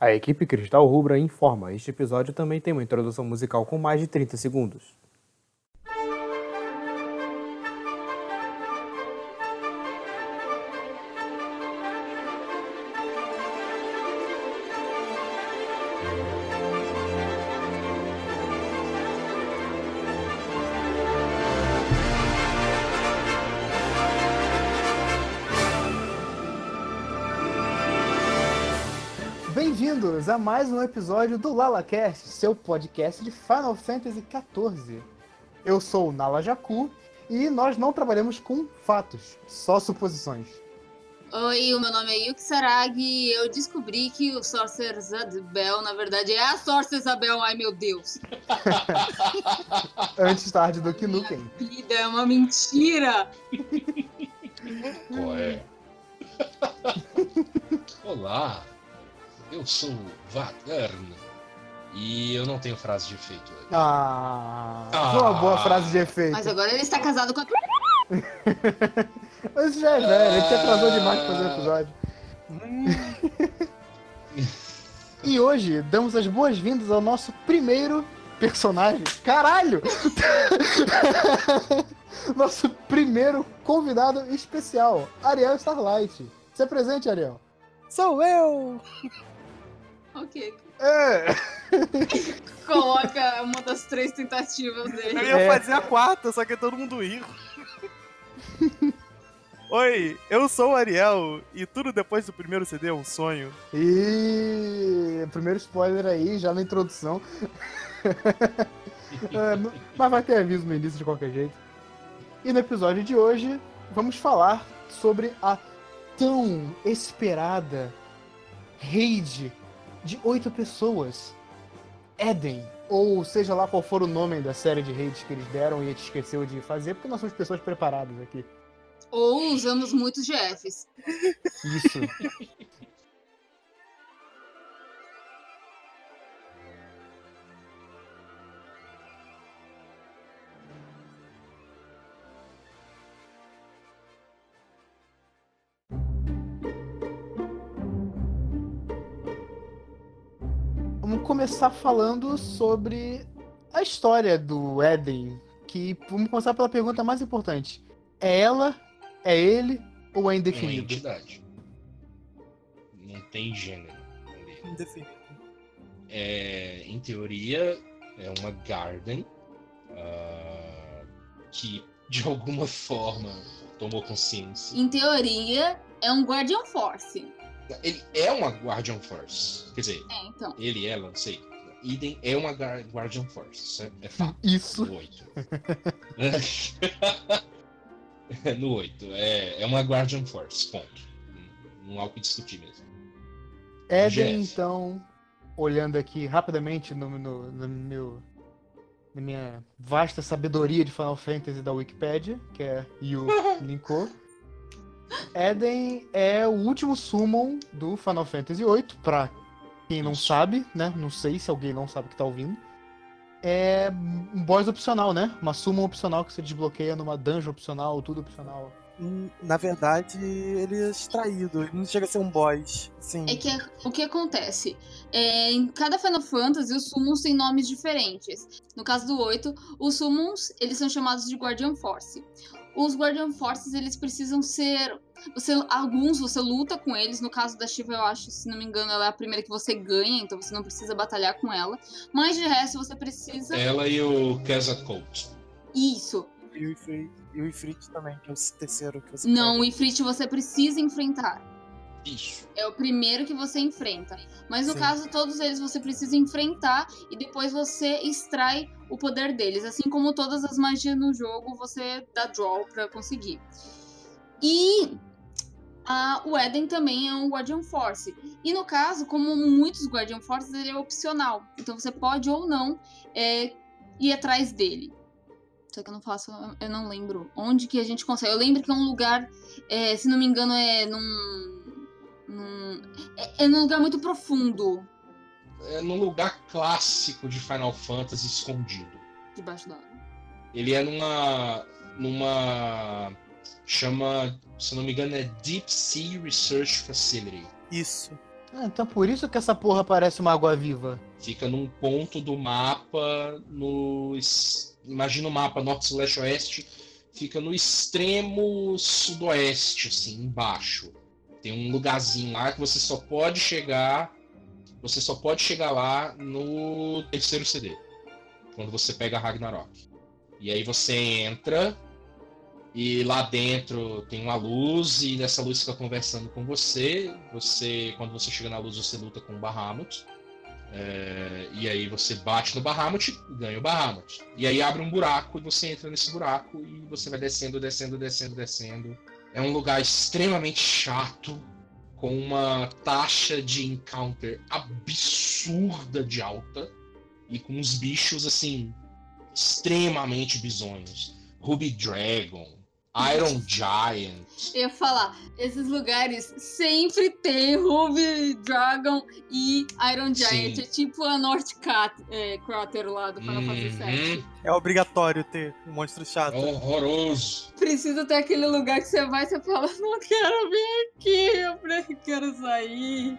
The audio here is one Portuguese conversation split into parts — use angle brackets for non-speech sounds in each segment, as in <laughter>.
A equipe Cristal Rubra informa: este episódio também tem uma introdução musical com mais de 30 segundos. Bem-vindos a mais um episódio do LalaCast, seu podcast de Final Fantasy XIV. Eu sou o Nala Jacu e nós não trabalhamos com fatos, só suposições. Oi, o meu nome é Yuki Saragi e eu descobri que o Sorcerer Zabel, na verdade, é a Sorcerer Zabel. Ai, meu Deus. <laughs> Antes tarde do que nunca. hein? Vida é uma mentira. Qual é? <laughs> Olá, eu sou o Vagarn e eu não tenho frase de efeito hoje. Ah, Ah. uma boa frase de efeito. Mas agora ele está casado com a. Mas <laughs> isso já é velho, ele te atrasou demais pra fazer o episódio. <laughs> e hoje damos as boas-vindas ao nosso primeiro personagem. Caralho! <laughs> nosso primeiro convidado especial, Ariel Starlight. Se apresente, Ariel. Sou eu! Ok. É. <laughs> Coloca uma das três tentativas Eu dele. ia É. fazer a quarta, só que todo mundo riu. <laughs> Oi, eu sou o Ariel e tudo depois do primeiro CD é um sonho. E primeiro spoiler aí, já na introdução. <laughs> É, mas vai ter aviso no início de qualquer jeito. E no episódio de hoje, vamos falar sobre a tão esperada raid de oito pessoas. Eden. Ou seja lá qual for o nome da série de raids que eles deram e a gente esqueceu de fazer, porque nós somos pessoas preparadas aqui. Ou usamos muitos GFs. Isso. <laughs> começar falando sobre a história do Eden. Que vamos começar pela pergunta mais importante: é ela, é ele ou é É uma indefinido? entidade. Não tem gênero. Indefinido. É, em teoria, é uma Garden ah, que de alguma forma tomou consciência. Em teoria, é um Guardian Force. Ele é uma Guardian Force. Quer dizer, É, então. ele, ela, não sei. Idem é uma Guardian Force. É, é fato. Isso. No 8. <laughs> no 8. É, é uma Guardian Force, ponto. Não- há o que discutir mesmo. Eden, GF. então, olhando aqui rapidamente no, no, no meu, na minha vasta sabedoria de Final Fantasy da Wikipedia, que é Yu <laughs> linkou. Eden é o último summon do Final Fantasy VIII, pra quem não sabe, né? Não sei se alguém não sabe que tá ouvindo. É um boss opcional, né? Uma summon opcional que você desbloqueia numa dungeon opcional, tudo opcional. Hum, Na verdade, ele é extraído, ele não chega a ser um boss. Sim. É que o que acontece? É, em cada Final Fantasy, os summons têm nomes diferentes. No caso do 8, os summons, eles são chamados de Guardian Force. Os Guardian Forces, eles precisam ser... Você, alguns você luta com eles. No caso da Shiva, eu acho, se não me engano, ela é a primeira que você ganha, então você não precisa batalhar com ela. Mas de resto, você precisa... Ela e o Quetzalcoatl. Isso. E o Ifrit, e o Ifrit também, que é o terceiro que você Não, o Ifrit você precisa enfrentar. Isso. É o primeiro que você enfrenta. Mas no Sim. caso, todos eles você precisa enfrentar e depois você extrai o poder deles. Assim como todas as magias no jogo, você dá draw pra conseguir. E ah, o Eden também é um Guardian Force. E no caso, como muitos Guardian Forces, ele é opcional. Então você pode ou não é, ir atrás dele. Só que eu não faço, eu não lembro onde que a gente consegue. Eu lembro que é um lugar, é, se não me engano, é num. Num é, é num lugar muito profundo É num lugar clássico de Final Fantasy escondido. debaixo da água. Ele é numa. numa. chama. se eu não me engano, é Deep Sea Research Facility. Isso. Ah, então por isso que essa porra parece uma água viva. Fica num ponto do mapa no. Imagina o mapa norte, leste, oeste. Fica no extremo sudoeste, assim, embaixo. Tem um lugarzinho lá que você só pode chegar. Você só pode chegar lá no terceiro CD. Quando você pega Ragnarok. E aí você entra. E lá dentro tem uma luz, e nessa luz fica conversando com você. Você, quando você chega na luz, você luta com o Bahamut. É, e aí você bate no Bahamut e ganha o Bahamut. E aí abre um buraco e você entra nesse buraco e você vai descendo, descendo, descendo, descendo. É um lugar extremamente chato, com uma taxa de encounter absurda de alta e com uns bichos assim extremamente bizonhos. Ruby Dragon, Iron Giant. Eu ia falar, esses lugares sempre tem Ruby Dragon e Iron Giant. Sim. É tipo a North Cat, é, Crater lá do Final Fantasy VII. Uhum. É obrigatório ter um monstro chato. Horroroso. Precisa ter aquele lugar que você vai e você fala, não quero vir aqui, eu quero sair.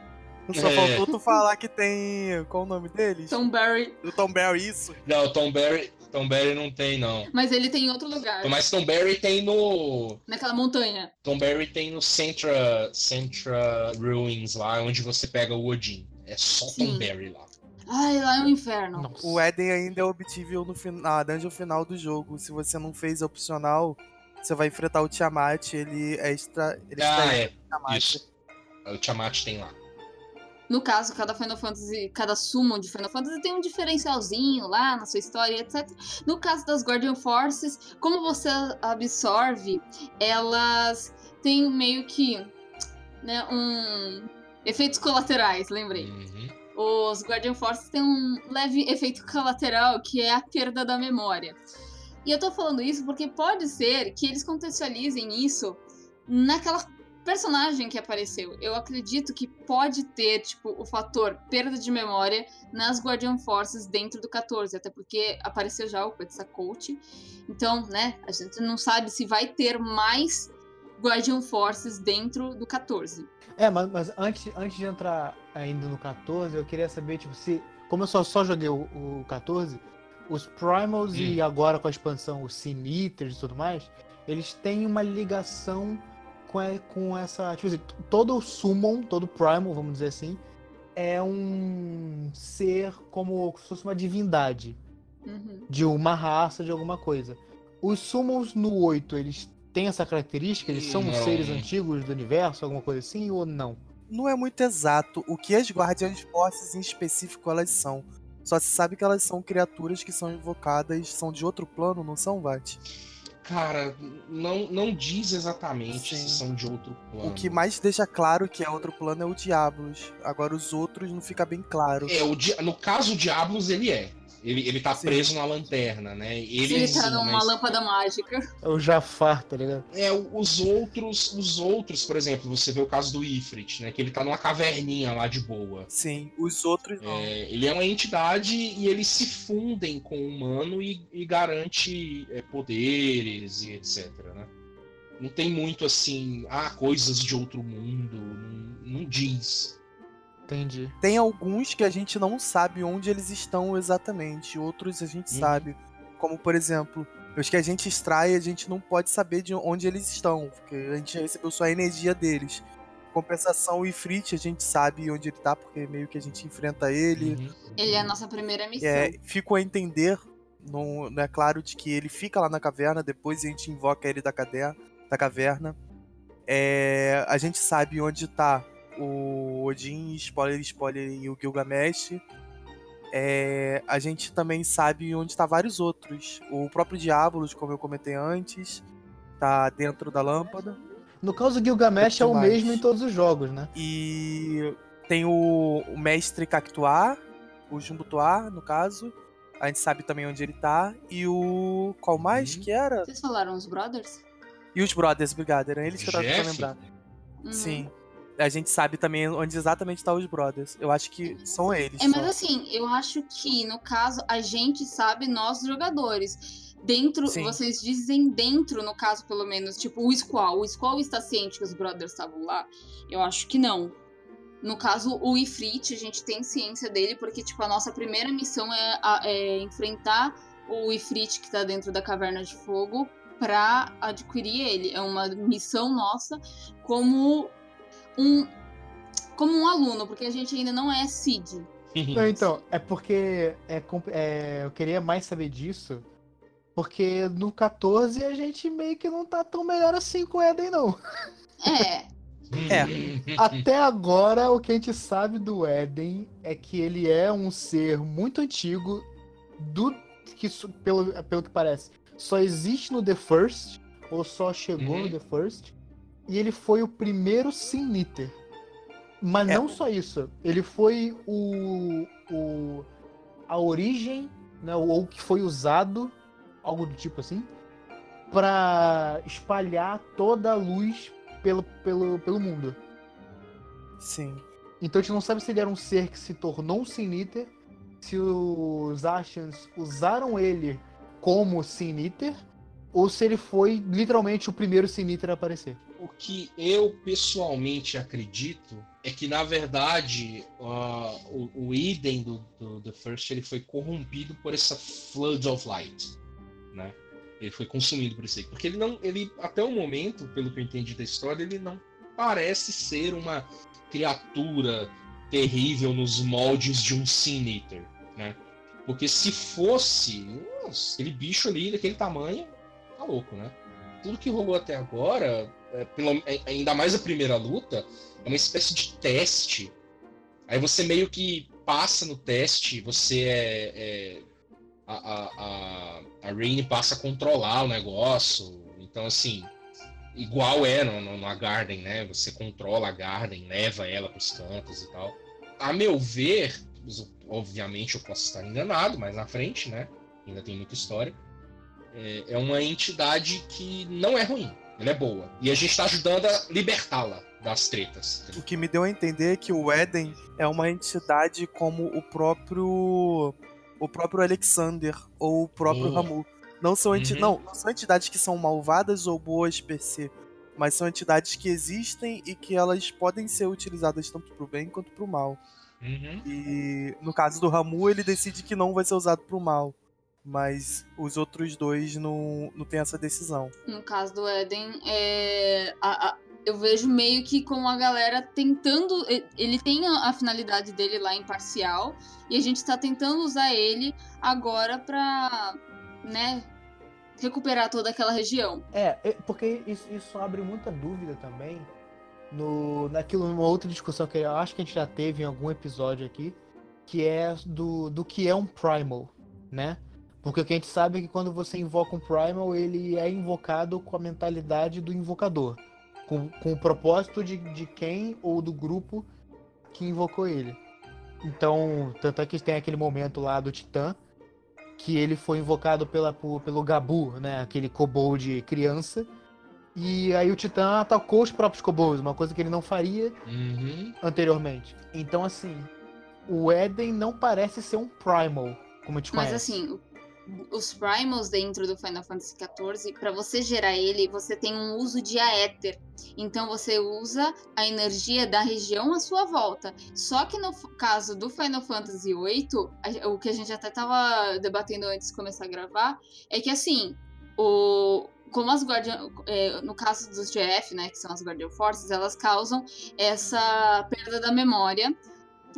Só É. faltou tu falar que tem. Qual o nome deles? Tom Barry. O Tom Barry, isso. Não, Tom Berry, Tom Berry não tem, não. Mas ele tem em outro lugar, Mas Tom Berry tem no. naquela montanha. Tom Berry tem no Centra, Centra Ruins, lá onde você pega o Odin. É só Sim. Tom Berry lá. Ai, lá é um inferno. Nossa. O Eden ainda é obtível no fin- na dungeon final do jogo. Se você não fez a opcional, você vai enfrentar o Tiamat. Ele é extra. Ele Ah, é. Tiamat. Isso. O Tiamat tem lá. No caso, cada Final Fantasy, cada summon de Final Fantasy tem um diferencialzinho lá na sua história, etc. No caso das Guardian Forces, como você absorve, elas têm meio que, né, um efeitos colaterais, lembrei. Uhum. Os Guardian Forces têm um leve efeito colateral, que é a perda da memória. E eu tô falando isso porque pode ser que eles contextualizem isso naquela personagem que apareceu. Eu acredito que pode ter, tipo, o fator perda de memória nas Guardian Forces dentro do 14, até porque apareceu já o Quetzalcoatl. Então, né, a gente não sabe se vai ter mais Guardian Forces dentro do 14. É, mas, mas antes, antes de entrar ainda no 14, eu queria saber, tipo, se. Como eu só, só joguei o, o 14, os Primals e agora com a expansão, os Sin Eaters e tudo mais, eles têm uma ligação com, a- com essa. Tipo assim, todo o Summon, todo Primal, vamos dizer assim, é um ser como se fosse uma divindade Uhum. de uma raça, de alguma coisa. Os Summons no 8, eles têm essa característica? Eles são Não. seres antigos do universo, alguma coisa assim, ou não? Não é muito exato o que as Guardian Forces em específico elas são. Só se sabe que elas são criaturas que são invocadas, são de outro plano, não são, Vat? Cara, não, não diz exatamente Sim. se são de outro plano. O que mais deixa claro que é outro plano é o Diablos. Agora os outros não fica bem claro. É, o Di- no caso, o Diablos, ele é. Ele, ele tá Sim. preso na lanterna, né? Ele, Ele tá numa mas- lâmpada mágica. É o Jafar, tá ligado? É, os outros, os outros, por exemplo, você vê o caso do Ifrit, né? Que ele tá numa caverninha lá de boa. Sim, os outros não. É, ele é uma entidade e eles se fundem com o humano e, e garante é, poderes e etc, né? Não tem muito assim, ah, coisas de outro mundo, não, não diz. Entendi. Tem alguns que a gente não sabe onde eles estão exatamente, outros a gente Uhum. sabe. Como, por exemplo, os que a gente extrai, a gente não pode saber de onde eles estão, porque a gente recebeu só a energia deles. Compensação, o Ifrit, a gente sabe onde ele tá, porque meio que a gente enfrenta ele. Uhum. Ele é a nossa primeira missão. É, fico a entender, não, não é claro, de que ele fica lá na caverna, depois a gente invoca ele da, caderna, da caverna. É, a gente sabe onde tá o Odin, spoiler, spoiler, e o Gilgamesh. É, a gente também sabe onde tá vários outros. O próprio Diabolos, como eu comentei antes, tá dentro da lâmpada. No caso, o Gilgamesh é o mais. mesmo em todos os jogos, né? E tem o, o mestre Cactuar, o Jumbutuar, no caso. A gente sabe também onde ele tá. E o. Qual mais Uhum. que era? Vocês falaram os Brothers? E os Brothers, obrigado. Eram eles que eu tava tentando lembrar. Uhum. Sim. A gente sabe também onde exatamente tá os Brothers. Eu acho que são eles. É, mas só. assim, eu acho que, no caso, a gente sabe, nós jogadores. Dentro, Sim. vocês dizem dentro, no caso, pelo menos, tipo, o Squall. O Squall está ciente que os brothers estavam lá? Eu acho que não. No caso, o Ifrit, a gente tem ciência dele, porque, tipo, a nossa primeira missão é, é enfrentar o Ifrit que tá dentro da Caverna de Fogo pra adquirir ele. É uma missão nossa como um como um aluno, porque a gente ainda não é Cid. Não, então, é porque é, é, eu queria mais saber disso, porque no 14 a gente meio que não tá tão melhor assim com o Eden, não. É, <laughs> Até agora, o que a gente sabe do Eden é que ele é um ser muito antigo, do que pelo, pelo que parece, só existe no The First, ou só chegou Uhum. no The First, e ele foi o primeiro Sin Eater. Mas É. não só isso, ele foi o, o a origem, né, ou o que foi usado, algo do tipo assim, pra espalhar toda a luz pelo, pelo, pelo mundo. Sim. Então a gente não sabe se ele era um ser que se tornou um Sin Eater, se os Ashans usaram ele como Sin Eater, ou se ele foi literalmente o primeiro Sin Eater a aparecer. O que eu pessoalmente acredito é que, na verdade, ah, o, Eden do, do The First ele foi corrompido por essa Flood of Light, né? Ele foi consumido por isso aí. Porque ele não, ele até o momento, pelo que eu entendi da história, ele não parece ser uma criatura terrível nos moldes de um Sin Eater, né? Porque se fosse, nossa, aquele bicho ali daquele tamanho, tá louco, né? Tudo que rolou até agora, é, pelo- é- ainda mais a primeira luta, é uma espécie de teste. Aí você meio que passa no teste, você é. é- a, a, a, a Raine passa a controlar o negócio. Então, assim, igual é no, no, na Garden, né? Você controla a Garden, leva ela pros cantos e tal. A meu ver, obviamente eu posso estar enganado, mas na frente, né? Ainda tem muita história. É, é uma entidade que não é ruim, ela é boa. E a gente tá ajudando a libertá-la das tretas. O que me deu a entender é que o Eden é uma entidade como o próprio. O próprio Alexander ou o próprio. Ramu. Não são, enti Uhum. não, não são entidades que são malvadas ou boas per se, mas são entidades que existem e que elas podem ser utilizadas tanto pro bem quanto pro mal. Uhum. E no caso do Ramu, ele decide que não vai ser usado pro mal. Mas os outros dois não, não tem essa decisão. no caso do Eden, é, a- a- eu vejo meio que com a galera tentando. Ele tem a, a finalidade dele lá imparcial, e a gente tá tentando usar ele agora pra, né, recuperar toda aquela região. É, é, porque isso, isso abre muita dúvida também no, naquilo, numa outra discussão que eu acho que a gente já teve em algum episódio aqui, que é do, do que é um Primal, né? Porque o que a gente sabe é que quando você invoca um Primal, ele é invocado com a mentalidade do invocador. Com, com o propósito de, de quem ou do grupo que invocou ele. Então, tanto é que tem aquele momento lá do Titã, que ele foi invocado pela, por- pelo Gabu, né? Aquele kobold criança. E aí o Titã atacou os próprios kobolds, uma coisa que ele não faria Uhum. anteriormente. Então, assim, o Eden não parece ser um Primal, como a gente Mas conhece. assim, os primals dentro do Final Fantasy XIV, pra você gerar ele, você tem um uso de aéter. Então você usa a energia da região à sua volta. Só que no caso do Final Fantasy VIII, o que a gente até tava debatendo antes de começar a gravar, é que assim, o como as Guardian, é, no caso dos GF, né, que são as Guardian Forces, elas causam essa perda da memória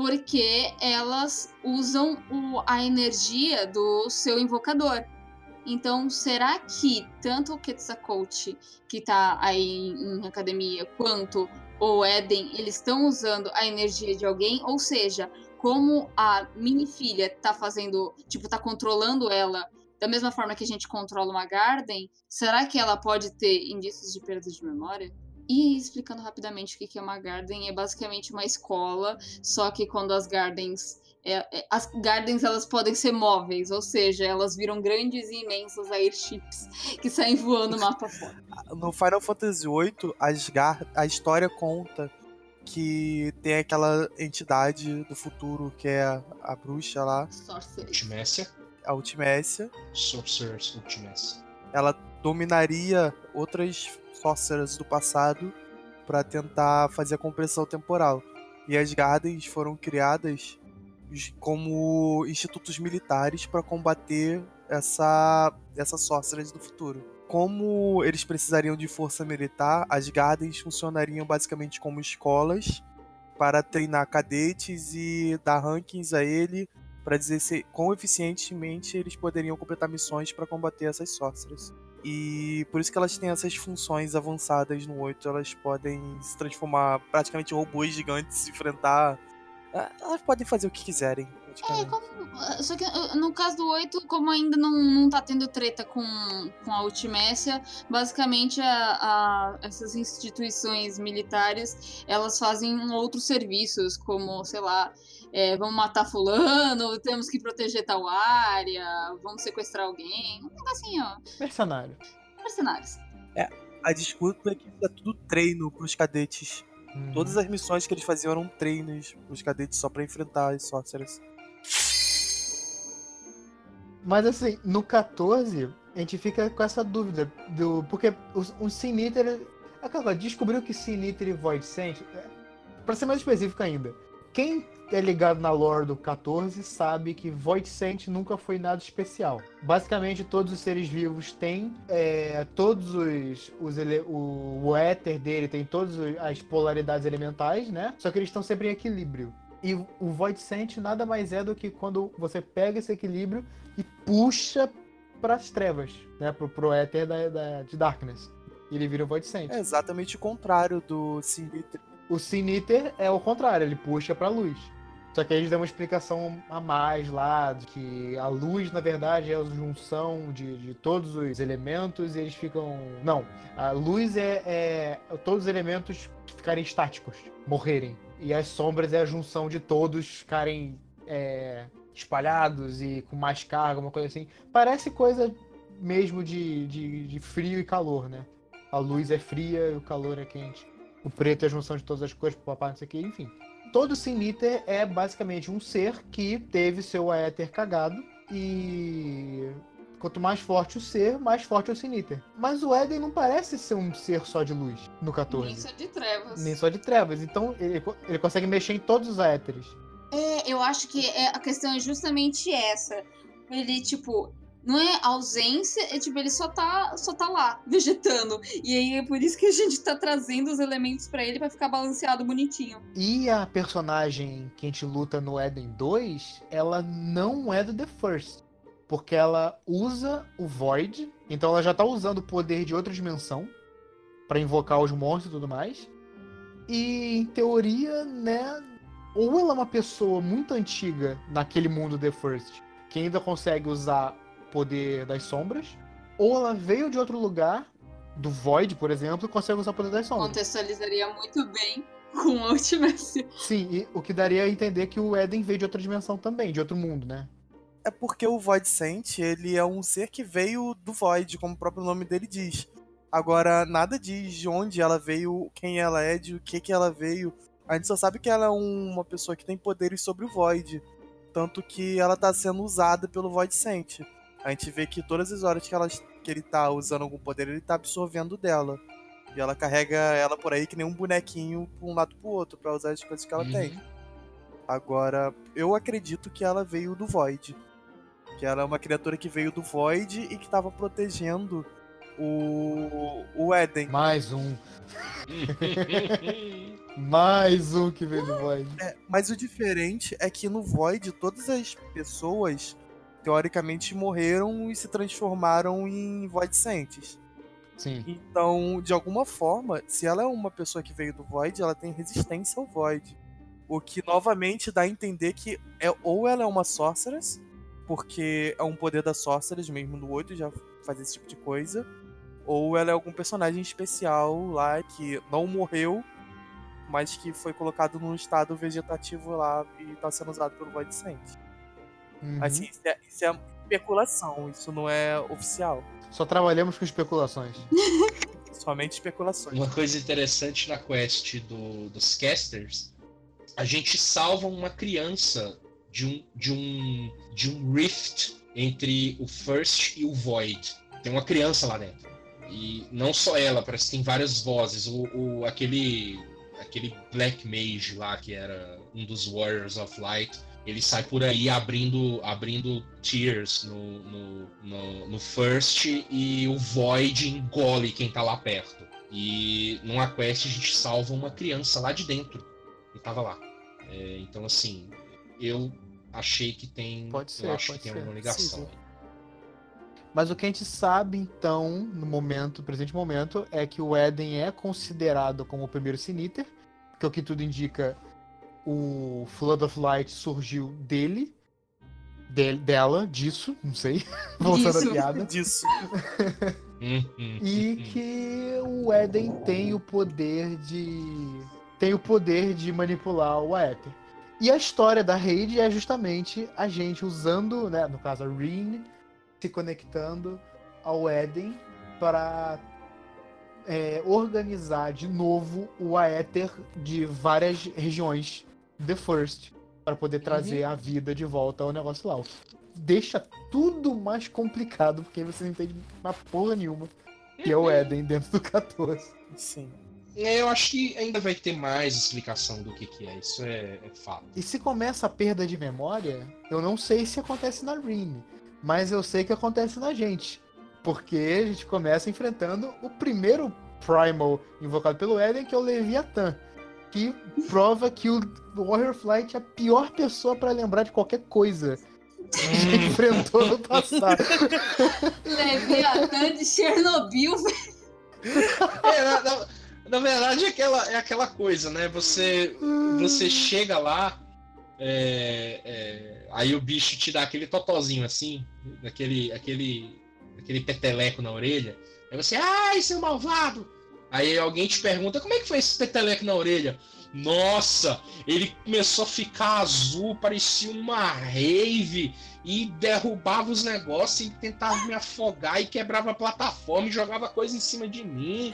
porque elas usam o- a energia do seu invocador. Então, será que tanto o Quetzalcoatl, que tá aí em, em academia, quanto o Eden, eles estão usando a energia de alguém? Ou seja, como a mini filha tá fazendo, tipo, tá controlando ela da mesma forma que a gente controla uma Garden, será que ela pode ter indícios de perda de memória? E explicando rapidamente o que que é uma Garden, é basicamente uma escola, só que quando as Gardens. é- é- as Gardens elas podem ser móveis, ou seja, elas viram grandes e imensos airships que saem voando o <laughs> mapa fora. No Final Fantasy VIII, Asgard, a história conta que tem aquela entidade do futuro que é a, a bruxa lá, Sorceress. Ultimécia. a Ultimécia. Sorcerers Ultimécia. Ela dominaria outras sorcerers do passado pra tentar fazer a compressão temporal. E as Gardens foram criadas como institutos militares para combater essa, essa sorceress do futuro. Como eles precisariam de força militar, as Gardens funcionariam basicamente como escolas para treinar cadetes e dar rankings a ele para dizer se quão eficientemente eles poderiam completar missões para combater essas sorcerers. E por isso que elas têm essas funções avançadas no 8, elas podem se transformar praticamente em robôs gigantes, enfrentar. Ah, elas podem fazer o que quiserem. É, como, só que no caso do 8, como ainda não, não tá tendo treta com, com a Ultimécia, basicamente a, a, essas instituições militares elas fazem outros serviços, como, sei lá, é, vamos matar fulano, temos que proteger tal área, vamos sequestrar alguém. Um negocinho, ó. Mercenário. Mercenários. É, a desculpa é que é tudo treino pros cadetes. Hum. Todas as missões que eles faziam eram treinos pros cadetes só para enfrentar as sorcerers. Mas assim, no 14, a gente fica com essa dúvida. do Porque o, o Sin Eater. Aquela, descobriu que Sin Eater e Void Sent. É, pra ser mais específico ainda, quem é ligado na lore do 14 sabe que Void Sent nunca foi nada especial. Basicamente, todos os seres vivos têm é, todos os. os ele, o, o éter dele tem todas as polaridades elementais, né? Só que eles estão sempre em equilíbrio. E o Void Sent nada mais é do que quando você pega esse equilíbrio e puxa para as trevas, né? Pro, pro éter da, da, de Darkness. E ele vira o Void Sent. É exatamente o contrário do Sin Eater. O Sin Eater é o contrário, ele puxa pra luz. Só que aí eles dão uma explicação a mais lá, de que a luz, na verdade, é a junção de, de todos os elementos e eles ficam. Não, a luz é, é todos os elementos ficarem estáticos, morrerem. E as sombras é a junção de todos ficarem é, espalhados e com mais carga, uma coisa assim. Parece coisa mesmo de, de, de frio e calor, né? A luz é fria e o calor é quente. O preto é a junção de todas as cores, papai, não sei o que, enfim todo Siniter é basicamente um ser que teve seu éter cagado e quanto mais forte o ser, mais forte é o Siniter. Mas o Éden não parece ser um ser só de luz no 14. Nem só de trevas. Nem só de trevas. Então ele, ele consegue mexer em todos os éteres. É, eu acho que é, a questão é justamente essa. Ele, tipo, não é ausência, é tipo, ele só tá, só tá lá, <laughs> vegetando. E aí é por isso que a gente tá trazendo os elementos para ele para ficar balanceado bonitinho. E a personagem que a gente luta no Eden 2, ela não é do The First. Porque ela usa o Void, então ela já tá usando o poder de outra dimensão para invocar os monstros e tudo mais. E em teoria, né, ou ela é uma pessoa muito antiga naquele mundo The First, que ainda consegue usar poder das sombras, ou ela veio de outro lugar, do Void, por exemplo, e consegue usar o poder das sombras. Contextualizaria muito bem com a Ultimacy. Sim, e o que daria a entender que o Eden veio de outra dimensão também, de outro mundo, né? É porque o Void Sent, ele é um ser que veio do Void, como o próprio nome dele diz. Agora, nada diz de onde ela veio, quem ela é, de o que que ela veio. A gente só sabe que ela é uma pessoa que tem poderes sobre o Void. Tanto que ela tá sendo usada pelo Void Sent a gente vê que todas as horas que, ela, que ele tá usando algum poder, ele tá absorvendo dela. E ela carrega ela por aí que nem um bonequinho pra um lado pro outro, para usar as coisas que ela uhum. tem. Agora, eu acredito que ela veio do Void. Que ela é uma criatura que veio do Void e que tava protegendo o, o Eden. Mais um. Mais um que veio do Void. É, mas o diferente é que no Void, todas as pessoas teoricamente morreram e se transformaram em Void Saints. Sim. Então, de alguma forma, se ela é uma pessoa que veio do Void, ela tem resistência ao Void. O que novamente dá a entender que é ou ela é uma Sorceress, porque é um poder da Sorceress mesmo no 8 já faz esse tipo de coisa, ou ela é algum personagem especial lá que não morreu, mas que foi colocado num estado vegetativo lá e está sendo usado pelo Void Saint. Uhum. Assim, isso é, isso é especulação, isso não é oficial. Só trabalhamos com especulações. <laughs> Somente especulações. Uma coisa interessante na quest do, dos casters, a gente salva uma criança de um, de um, de um rift entre o First e o Void. Tem uma criança lá dentro. E não só ela, parece que tem várias vozes. O, o, aquele aquele Black Mage lá, que era um dos Warriors of Light, ele sai por aí abrindo, abrindo tiers no, no, no, no First e o Void engole quem tá lá perto. E numa quest a gente salva uma criança lá de dentro. E tava lá. É, então, assim, eu achei que tem. Pode ser, eu acho que tem ser. uma ligação. Sim, Mas o que a gente sabe, então, no momento, presente momento, é que o Eden é considerado como o primeiro Siniter, que é o que tudo indica, o Flood of Light surgiu dele, de- dela, disso, não sei, <laughs> voltando a piada, Disso. Hum, hum, e que o Eden tem o poder de tem o poder de manipular o Aether. E a história da raid é justamente a gente usando, né, no caso a Reen, se conectando ao Eden para é, organizar de novo o Aether de várias regiões The First para poder trazer a vida de volta ao negócio lá. Deixa tudo mais complicado porque você não entende uma porra nenhuma que é o Eden dentro do 14. Sim. É, eu acho que ainda vai ter mais explicação do que, que é. Isso é, é fato. E se começa a perda de memória, eu não sei se acontece na Rin, mas eu sei que acontece na gente. Porque a gente começa enfrentando o primeiro Primal invocado pelo Eden, que é o Leviathan. Que prova que o Warrior Flight é a pior pessoa pra lembrar de qualquer coisa que <laughs> enfrentou no passado. Leviatã de Chernobyl, É, na, na- na verdade, é aquela, é aquela coisa, né? Você, você chega lá, é, é, aí o bicho te dá aquele totozinho assim, aquele, aquele, aquele peteleco na orelha. Aí você, ai, seu malvado! Aí alguém te pergunta, como é que foi esse peteleco na orelha? Nossa, ele começou a ficar azul, parecia uma rave, e derrubava os negócios e tentava me afogar e quebrava a plataforma e jogava coisa em cima de mim.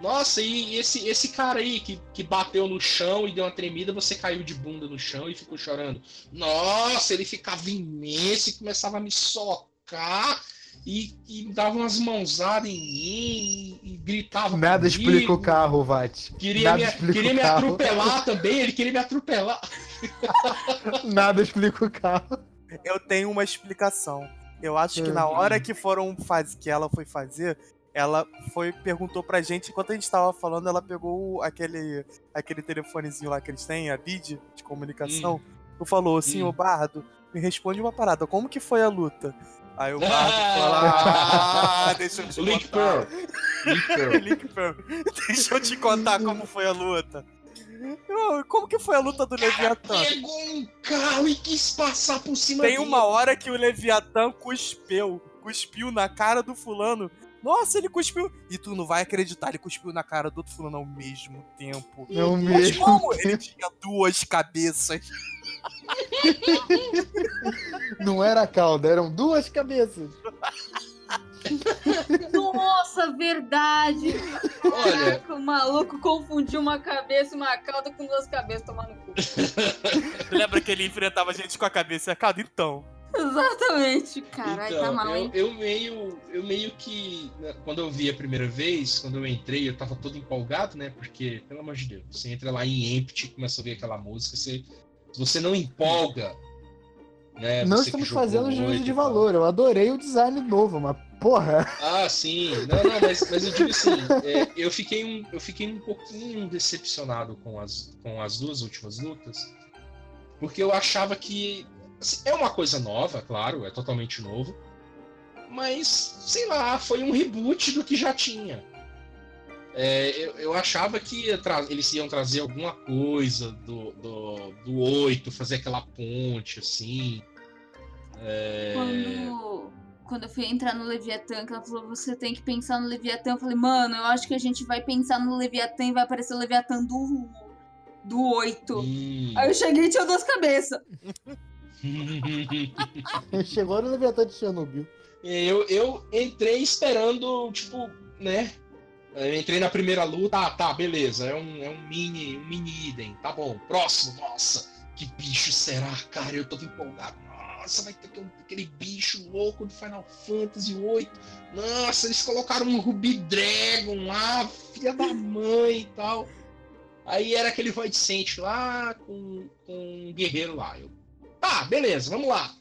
Nossa, e esse, esse cara aí que, que bateu no chão e deu uma tremida, você caiu de bunda no chão e ficou chorando. Nossa, ele ficava imenso e começava a me socar e, e dava umas mãozadas em mim e, e gritava. Nada comigo. explica o carro, Vat. Queria, Nada me, queria o me carro. atropelar <laughs> também, ele queria me atropelar. Nada explica o carro. Eu tenho uma explicação. Eu acho que na Uhum. hora que foram faz... que ela foi fazer, ela foi perguntou pra gente, enquanto a gente tava falando, ela pegou aquele aquele telefonezinho lá que eles têm, a BID de comunicação, e falou assim, Hum. ô Bardo, me responde uma parada, como que foi a luta? Aí o Bardo falou, <laughs> ah, deixa eu te Link contar. Pearl. Link <laughs> Pearl. Link Pearl. Deixa eu te contar como foi a luta. Como que foi a luta do Leviatã? Pegou um carro e quis passar por cima Tem dele. uma hora que o Leviatã cuspiu. Cuspiu na cara do fulano. Nossa, ele cuspiu. E tu não vai acreditar, ele cuspiu na cara do outro fulano ao mesmo tempo. É o Mas mesmo. como? Ele tinha duas cabeças. <laughs> Não era a cauda, eram duas cabeças. <laughs> Nossa, verdade! Olha, Caraca, o maluco confundiu uma cabeça e uma cauda com duas cabeças tomando cu. <laughs> Lembra que ele enfrentava a gente com a cabeça e a cauda? Então. Exatamente. Caralho, tá então, mal, eu, hein? eu meio, eu meio que, né, quando eu vi a primeira vez, quando eu entrei, eu tava todo empolgado, né? Porque, pelo amor de Deus, você entra lá em Empty, começa a ouvir aquela música, você, se você não empolga, né? Não você estamos fazendo juízo de valor. Eu adorei o design novo, mas porra. Ah, sim. Não, não, mas, mas eu digo assim, <laughs> é, eu, fiquei um, eu fiquei um pouquinho decepcionado com as, com as duas últimas lutas, porque eu achava que assim, é uma coisa nova, claro, é totalmente novo, mas sei lá, foi um reboot do que já tinha. É, eu, eu achava que eles iam trazer alguma coisa do, do, do 8, fazer aquela ponte assim. É, Quando, quando eu fui entrar no Leviatã, que ela falou, você tem que pensar no Leviatã, eu falei, mano, eu acho que a gente vai pensar no Leviatã e vai aparecer o Leviatã do, do 8. hum. Aí eu cheguei e tinha duas cabeças. <laughs> Chegou no Leviatã de Chernobyl. Eu, eu entrei esperando, tipo, né? Eu entrei na primeira luta, ah, tá, beleza, é um, é um mini, um mini idem, tá bom. Próximo, nossa, que bicho será, cara? Eu tô empolgado. Nossa, vai ter aquele- aquele bicho louco do Final Fantasy VIII. Nossa, eles colocaram um Ruby Dragon lá, filha da mãe e tal. Aí era aquele Void Saint lá com, com um guerreiro lá. Eu, tá, beleza, vamos lá.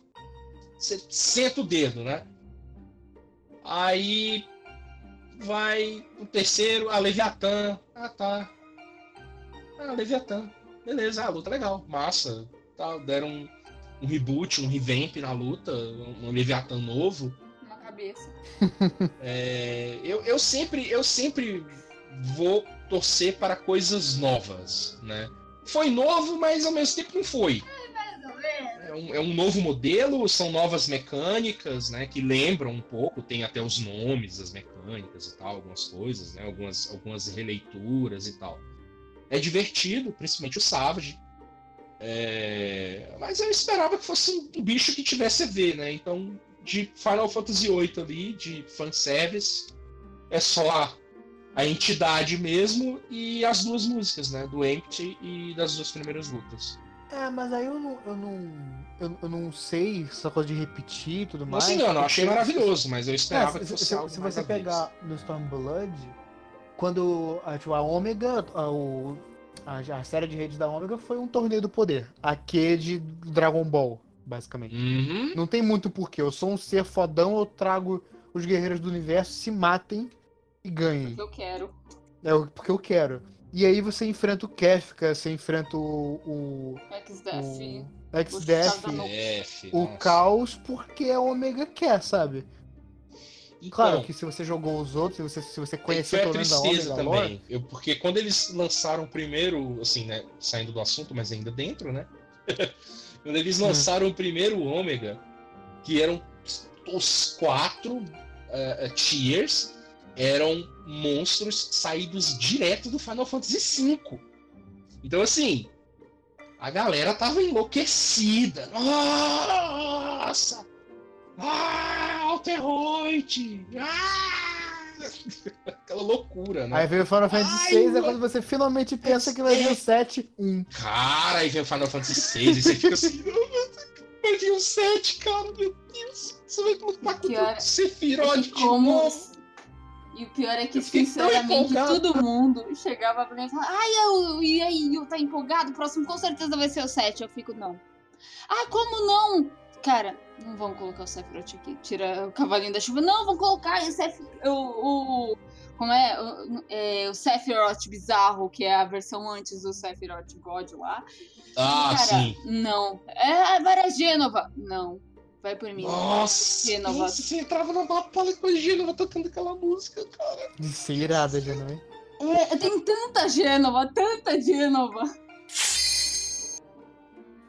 Você senta o dedo, né? Aí vai o terceiro, a Leviatã. Ah, tá. Ah, Leviatã. Beleza, a luta é legal, massa. Tá, deram um, um reboot, um revamp na luta, um, um Leviatã novo. Uma cabeça. <laughs> É, eu, eu, sempre, eu sempre vou torcer para coisas novas, né? Foi novo, mas ao mesmo tempo não foi. É um, é um novo modelo, são novas mecânicas, né? Que lembram um pouco, tem até os nomes das mecânicas e tal, algumas coisas, né? Algumas, algumas releituras e tal. É divertido, principalmente o Savage. É, Mas eu esperava que fosse um bicho que tivesse a ver, né? Então, de Final Fantasy VIII ali, de fanservice, é só a, a entidade mesmo e as duas músicas, né? Do Empty e das duas primeiras lutas. É, mas aí eu não. Eu não, eu, eu não sei essa coisa de repetir e tudo Não mais. se engano, eu achei porque- maravilhoso, mas eu É, esperava se, que se- fosse se- algo se mais você pegar no Stormblood, quando a, tipo, a Ômega, a, o- a, a série de redes da Ômega foi um torneio do poder. Aquele de Dragon Ball, basicamente. Uhum. Não tem muito porquê. Eu sou um ser fodão, eu trago os guerreiros do universo, se matem e ganhem. Que eu quero. É o- porque eu quero. E aí você enfrenta o Kefka, você enfrenta o. o, X-Death. o X-Death, o. Caos, porque a Ômega quer, sabe? Então, Claro que se você jogou os outros, se você, se você conhecer foi a pelo menos a tristeza Ômega Lore, também. Eu, porque quando eles lançaram o primeiro, assim, né? Saindo do assunto, mas ainda dentro, né? <laughs> quando eles Hum. lançaram o primeiro Ômega, que eram os quatro eh, tiers, eram monstros saídos direto do Final Fantasy V. Então, assim, a galera tava enlouquecida. Nossa! Ah, Alteroid! Ah! Aquela loucura, né? Aí veio o Final Fantasy VI, é quando você finalmente pensa que vai vir o 7, 1. Cara, aí vem o Final Fantasy VI e você fica assim. Vai vir o 7, cara, meu Deus. Você vai lutar contra é o Sephiroth de Como. novo. E o pior é que, sinceramente, todo mundo chegava pra mim e falava: Ai, eu, e aí, eu tá empolgado? O próximo com certeza vai ser o 7. Eu fico, não. Ah, como não? Cara, não vamos colocar o Sephiroth aqui. Tira o cavalinho da chuva. Não, vamos colocar o Seph... o, o- Como é? O, é? o Sephiroth bizarro, que é a versão antes do Sephiroth God lá. Ah, Cara, sim. Não. É, a Gênova. Não. Vai por mim. Nossa, Gênova. nossa, você entrava na mapa com a Gênova tocando aquela música, cara. De ser irada já, não é? É, tem tanta Gênova, tanta Gênova.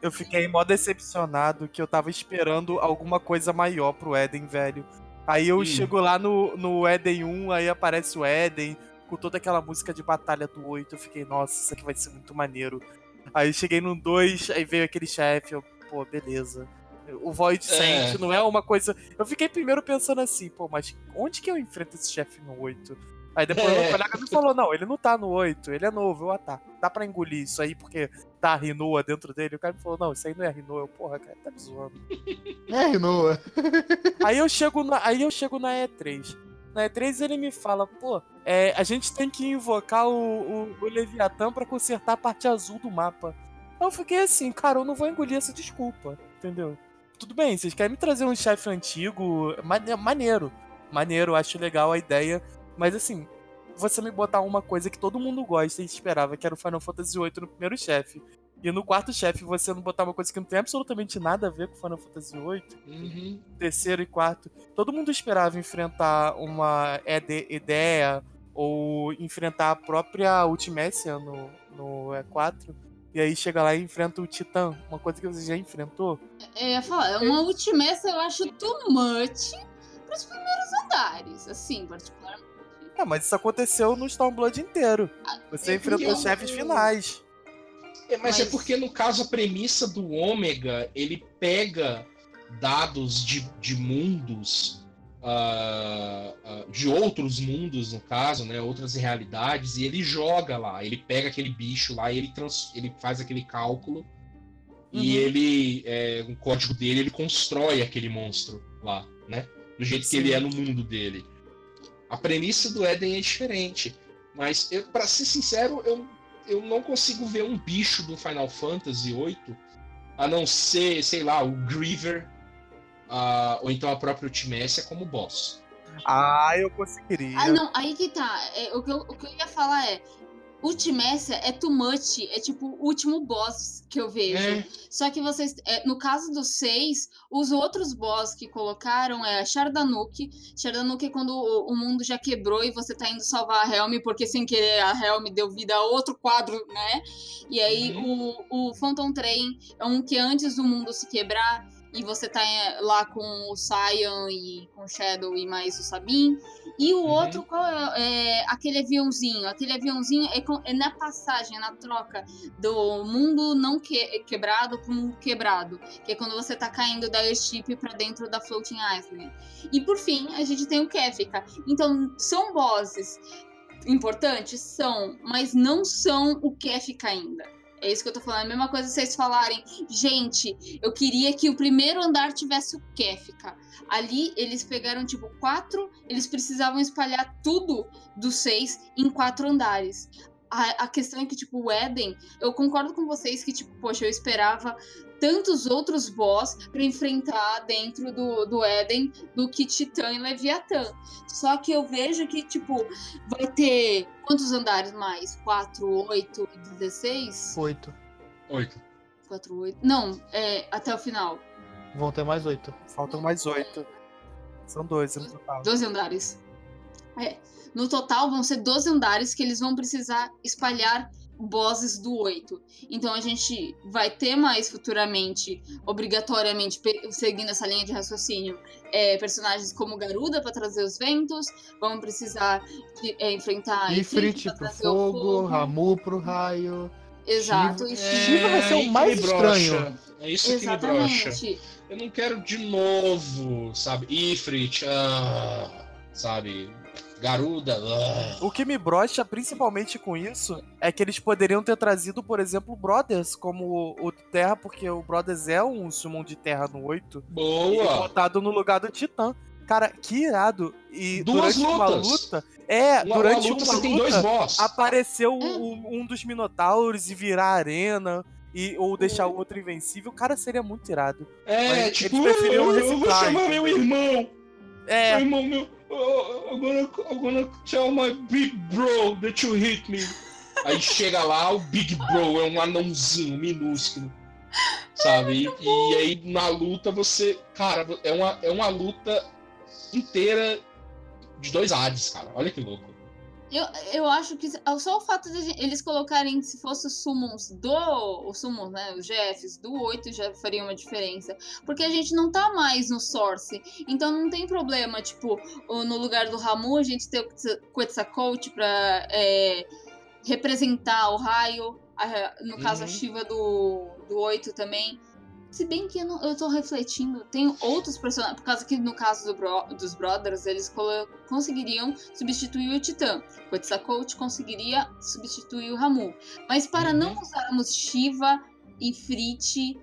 Eu fiquei mó decepcionado que eu tava esperando alguma coisa maior pro Eden, velho. Aí eu Hum. chego lá no, no Eden 1, aí aparece o Eden com toda aquela música de batalha do 8. Eu fiquei, nossa, isso aqui vai ser muito maneiro. Aí cheguei no 2, aí veio aquele chefe, eu, pô, beleza. O Void É. Saint não é uma coisa. Eu fiquei primeiro pensando assim, pô, mas onde que eu enfrento esse chefe no 8? Aí depois É. o colega me falou, não, ele não tá no 8, ele é novo. Eu, ah tá, dá pra engolir isso aí porque tá a Rinoa dentro dele. O cara me falou, não, isso aí não é Rinoa. Eu, porra, cara, tá me zoando. É, Rinoa. aí eu chego na, aí eu chego na E3. Na E3 ele me fala, pô, é, a gente tem que invocar o, o, o Leviatã pra consertar a parte azul do mapa. Eu fiquei assim, cara, eu não vou engolir essa desculpa, entendeu? Tudo bem, vocês querem me trazer um chefe antigo, mane- maneiro. Maneiro, acho legal a ideia. Mas assim, você me botar uma coisa que todo mundo gosta e esperava, que era o Final Fantasy VIII no primeiro chefe. E no quarto chefe você não botar uma coisa que não tem absolutamente nada a ver com Final Fantasy VIII Uhum. terceiro e quarto, todo mundo esperava enfrentar uma ideia ou enfrentar a própria Ultimécia no, no E4. E aí chega lá e enfrenta o Titã, uma coisa que você já enfrentou. Eu ia falar, é uma ultimessa eu acho too much pros primeiros andares, assim, particularmente. É, mas isso aconteceu no Stormblood inteiro. Você é enfrentou os eu- chefes finais. É, mas, é Mas- porque, no caso, a premissa do Ômega, ele pega dados de, de mundos, ah, ah, de outros mundos, no caso, né? Outras realidades, e ele joga lá. Ele pega aquele bicho lá e ele, trans, ele faz aquele cálculo. E Uhum. ele, é, o código dele, ele constrói aquele monstro lá, né? Do jeito que Sim. ele é no mundo dele. A premissa do Éden é diferente. Mas, para ser sincero, eu eu não consigo ver um bicho do Final Fantasy VIII a não ser, sei lá, o Griever uh, ou então a própria Ultimécia como boss. Ah, eu conseguiria. Ah, não, aí que tá. É, o, que eu, o que eu ia falar é. Ultimécia é too much, é tipo o último boss que eu vejo. É. Só que vocês, é, no caso dos seis, os outros boss que colocaram é a Shardanuki. Shardanuki é quando o, o mundo já quebrou e você tá indo salvar a Helm, porque sem querer a Helm deu vida a outro quadro, né? E aí o, o Phantom Train é um que antes do mundo se quebrar e você tá é, lá com o Cyan e com o Shadow e mais o Sabin. E o Uhum. outro, qual é, é aquele aviãozinho? Aquele aviãozinho é, é na passagem, é na troca do mundo não que- quebrado para mundo quebrado. Que é quando você tá caindo da airship pra dentro da Floating Island. E por fim, a gente tem o Kefka. Então, são bosses importantes? São, mas não são o Kefka ainda. É isso que eu tô falando. É a mesma coisa vocês falarem, gente, eu queria que o primeiro andar tivesse o Kefka. Ali eles pegaram, tipo, quatro. Eles precisavam espalhar tudo dos seis em quatro andares. A, a questão é que, tipo, o Éden, eu concordo com vocês que, tipo, poxa, eu esperava tantos outros boss pra enfrentar dentro do, do Éden do que Titã e Leviatã. Só que eu vejo que, tipo, vai ter quantos andares mais? 4, 8, 16? Oito. Oito. 4, 8. Não, é até o final. Vão ter mais oito. Faltam mais oito. São 12 no total. 12 andares. É. No total vão ser 12 andares que eles vão precisar espalhar bosses do 8. Então a gente vai ter mais futuramente, obrigatoriamente, seguindo essa linha de raciocínio, é, personagens como Garuda para trazer os ventos, vamos precisar de- é, enfrentar Ifrit pro trazer o fogo, Ramu pro raio. Exato, Shiva- e Shiva vai ser o que mais estranho. É isso que me brocha. Exatamente. Eu não quero de novo, sabe? Ifrit, ah, sabe? Garuda, ah. O que me brocha principalmente com isso é que eles poderiam ter trazido, por exemplo, Brothers como o, o Terra, porque o Brothers é um summon de Terra no 8, e Boa! botado no lugar do Titã. Cara, que irado. E Duas durante uma lutas. luta. É, Uma, durante uma luta uma você tem dois luta, boss. apareceu É. um, um dos Minotauros e virar arena. E, ou deixar o outro invencível, cara, seria muito irado. É, Mas tipo, eu, eu vou chamar meu irmão. É, Meu irmão, meu. Oh, I'm, gonna, I'm gonna tell my big bro that you hit me. Aí chega lá, o big bro é um anãozinho minúsculo. Sabe? E, e aí na luta você. Cara, é uma, é uma luta inteira de dois Hades, cara. Olha que louco. Eu, eu acho que só o fato de eles colocarem, se fosse os summons do. Os summons, né? Os GFs do 8 já faria uma diferença. Porque a gente não tá mais no Source. Então não tem problema, tipo, no lugar do Ramu, a gente ter o Quetza- Quetzalcoatl pra é, representar o raio. a- no caso, a Uhum. Shiva do, do 8 também. Se bem que eu, não, eu tô refletindo, tem outros personagens. Por causa que no caso do bro- dos Brothers, eles conseguiriam substituir o Titã. O Quetzalcoatl conseguiria substituir o Ramu. Mas para Uhum. não usarmos Shiva, Ifrit,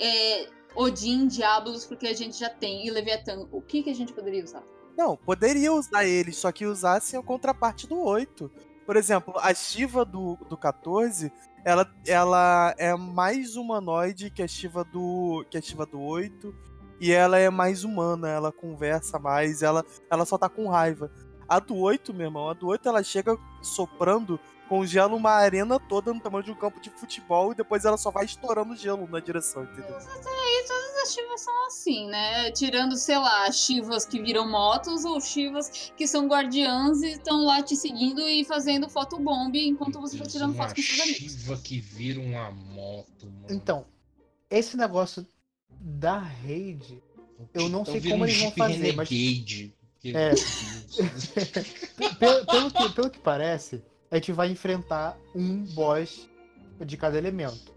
é, Odin, Diablos, porque a gente já tem, e Leviatã, o que, que a gente poderia usar? Não, poderia usar eles, só que usassem a contraparte do 8. Por exemplo, a Shiva do, do 14, ela, ela é mais humanoide que a Shiva do que a Shiva do 8. E ela é mais humana, ela conversa mais, ela, ela só tá com raiva. A do 8, meu irmão, a do 8 ela chega soprando, congela uma arena toda no tamanho de um campo de futebol e depois ela só vai estourando gelo na direção, entendeu? E todas as Shivas são assim, né? Tirando, sei lá, Shivas que viram motos ou Shivas que são guardiãs e estão lá te seguindo e fazendo fotobomb enquanto você tá Deus, tirando uma foto com seus amigos. Shiva que vira uma moto, mano. Então, esse negócio da raid, eu não Então sei como um eles vão fazer, mas- Renegade. É. <laughs> pelo, pelo que, pelo que parece, a gente vai enfrentar um boss de cada elemento.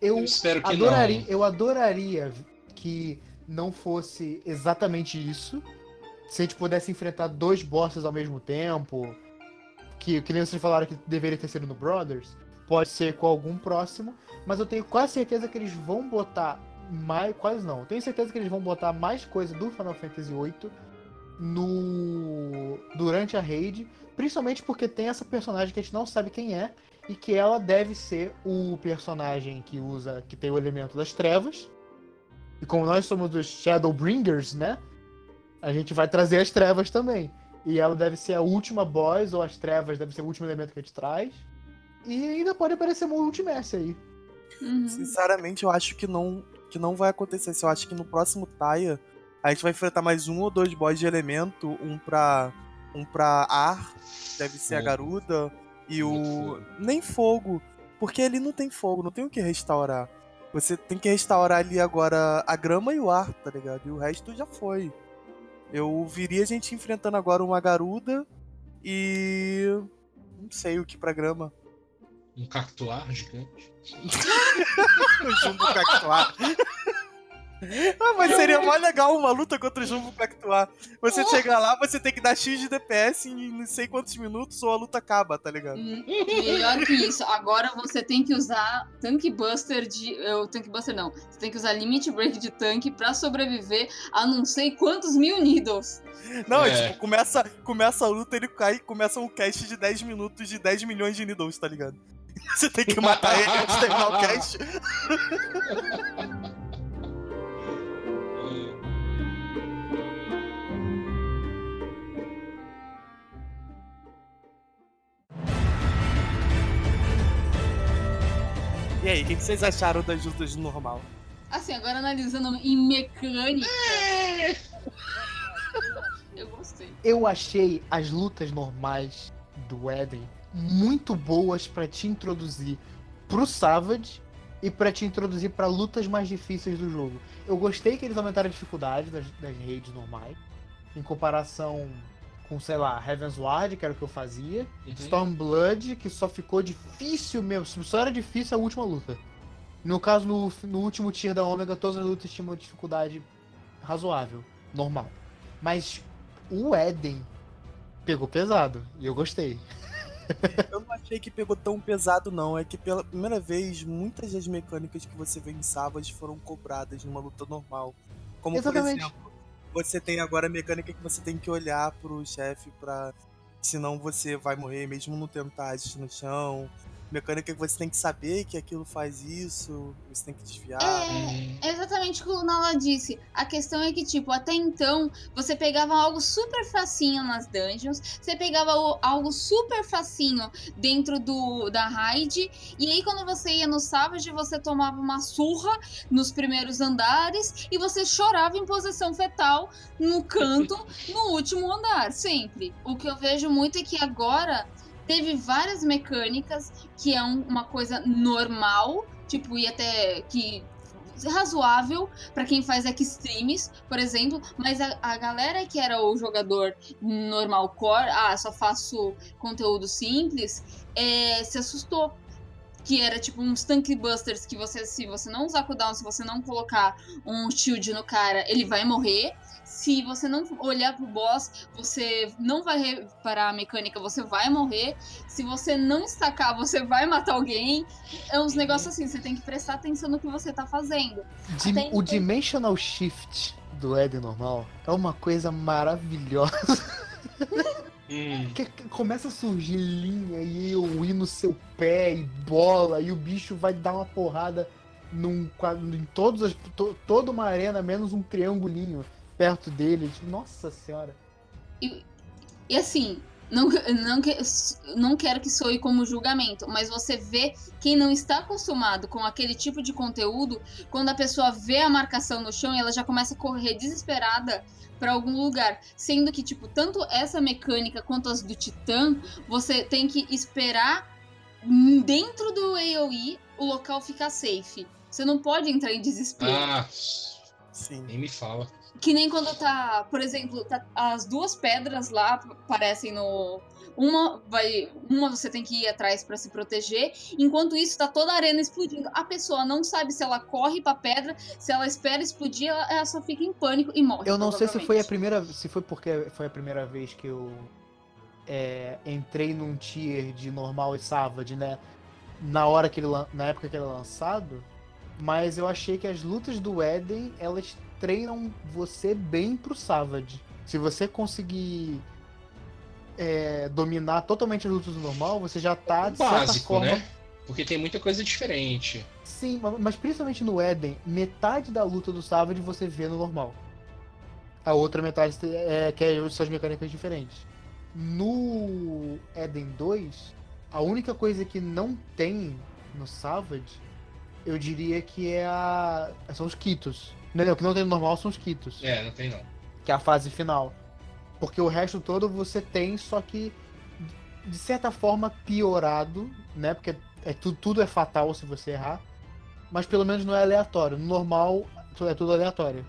Eu Eu espero que adoraria, não. eu adoraria que não fosse exatamente isso. Se a gente pudesse enfrentar dois bosses ao mesmo tempo, que, que nem vocês falaram que deveria ter sido no Brothers, pode ser com algum próximo, mas eu tenho quase certeza que eles vão botar mais, quase não, eu tenho certeza que eles vão botar mais coisa do Final Fantasy VIII no durante a raid, principalmente porque tem essa personagem que a gente não sabe quem é e que ela deve ser o personagem que usa, que tem o elemento das trevas. E como nós somos os Shadowbringers, né? A gente vai trazer as trevas também. E ela deve ser a última boss, ou as trevas deve ser o último elemento que a gente traz. E ainda pode aparecer uma Ultimace aí. Uhum. Sinceramente, eu acho que não, que não vai acontecer. Eu acho que no próximo Taia a gente vai enfrentar mais um ou dois boss de elemento, um pra um pra ar, deve ser a Fogo. garuda e o Muito fogo. nem fogo, porque ele não tem fogo, não tem o que restaurar. Você tem que restaurar ali agora a grama e o ar, tá ligado? E o resto já foi. Eu viria a gente enfrentando agora uma garuda e não sei o que pra grama. Um cactuar gigante. <laughs> O Jumbo Cactuar. <laughs> Ah, mas seria mais legal uma luta contra o Jumbo Cactuar. Você chegar lá, você tem que dar X de DPS em não sei quantos minutos ou a luta acaba, tá ligado? Hum, Melhor que isso, agora você tem que usar Tank Buster de. O Tank Buster não. Você tem que usar Limit Break de tanque pra sobreviver a não sei quantos mil needles. Não, é. É. tipo, começa, começa a luta, ele cai começa um cast de 10 minutos de 10 milhões de needles, tá ligado? <laughs> Você tem que <laughs> matar ele antes de terminar o cast. E aí, o que vocês acharam das lutas de normal? Assim, agora analisando em mecânica. Eu gostei. Eu achei as lutas normais do Eden muito boas pra te introduzir pro Savage e pra te introduzir pra lutas mais difíceis do jogo. Eu gostei que eles aumentaram a dificuldade das, das raids normais em comparação com, sei lá, Heaven's Ward, que era o que eu fazia, Uhum. Stormblood, que só ficou difícil mesmo, só era difícil a última luta. No caso, no, no último tier da Omega, todas as lutas tinham uma dificuldade razoável, normal. Mas o Eden pegou pesado, e eu gostei. <laughs> Eu não achei que pegou tão pesado, não. É que pela primeira vez, muitas das mecânicas que você vê em Savage foram cobradas numa luta normal. Como, Exatamente. por exemplo, você tem agora a mecânica que você tem que olhar pro chefe pra. Senão você vai morrer mesmo não tendo target no chão. Mecânica que você tem que saber que aquilo faz isso, você tem que desviar. Uhum. É exatamente o que o Nala disse. A questão é que, tipo, até então, você pegava algo super facinho nas dungeons, você pegava algo super facinho dentro do da raid, e aí quando você ia no Savage, você tomava uma surra nos primeiros andares e você chorava em posição fetal no canto, <laughs> no último andar, sempre. O que eu vejo muito é que agora teve várias mecânicas que é um- uma coisa normal, tipo, e até que razoável pra quem faz extremes, por exemplo, mas a, a galera que era o jogador normal core, ah, só faço conteúdo simples, é, se assustou. Que era tipo uns tank busters que você, se você não usar cooldown, se você não colocar um shield no cara, ele vai morrer. Se você não olhar pro boss, você não vai reparar a mecânica, você vai morrer. Se você não estacar, você vai matar alguém. É uns negócios assim, você tem que prestar atenção no que você tá fazendo. Dim- Até o então- Dimensional Shift do Eden normal é uma coisa maravilhosa. <laughs> Hum. Que que começa a surgir linha e eu ir no seu pé e bola, e o bicho vai dar uma porrada num, quadro- em todas as, to- toda uma arena, menos um triangulinho perto dele. Tipo, Nossa senhora. E assim, não, não, que- não quero que soe como julgamento, mas você vê quem não está acostumado com aquele tipo de conteúdo, quando a pessoa vê a marcação no chão e ela já começa a correr desesperada para algum lugar. Sendo que, tipo, tanto essa mecânica quanto as do Titã, você tem que esperar dentro do AoE o local ficar safe. Você não pode entrar em desespero. Ah, Sim. nem me fala. Que nem quando tá, por exemplo, tá- as duas pedras lá aparecem no. Uma vai. Uma você tem que ir atrás pra se proteger. Enquanto isso, tá toda a arena explodindo. A pessoa não sabe se ela corre pra pedra, se ela espera explodir, ela, ela só fica em pânico e morre. Eu não sei se foi a primeira. Se foi porque foi a primeira vez que eu é, entrei num tier de normal e Savage, né? Na hora que ele na época que ele é lançado. Mas eu achei que as lutas do Eden, elas treinam você bem pro Savage. Se você conseguir é, dominar totalmente as lutas do normal, você já tá, de certa Básico, forma, né? Porque tem muita coisa diferente. Sim, ma- mas principalmente no Eden, metade da luta do Savage você vê no normal. A outra metade é que é suas mecânicas diferentes. No Eden 2, a única coisa que não tem no Savage, eu diria que é a. são os Kitos. Não, não, o que não tem no normal são os Kitos, É, não tem não. que é a fase final. Porque o resto todo você tem, só que de certa forma piorado, né? Porque é, tudo, tudo é fatal se você errar. Mas pelo menos não é aleatório. No normal, é tudo aleatório.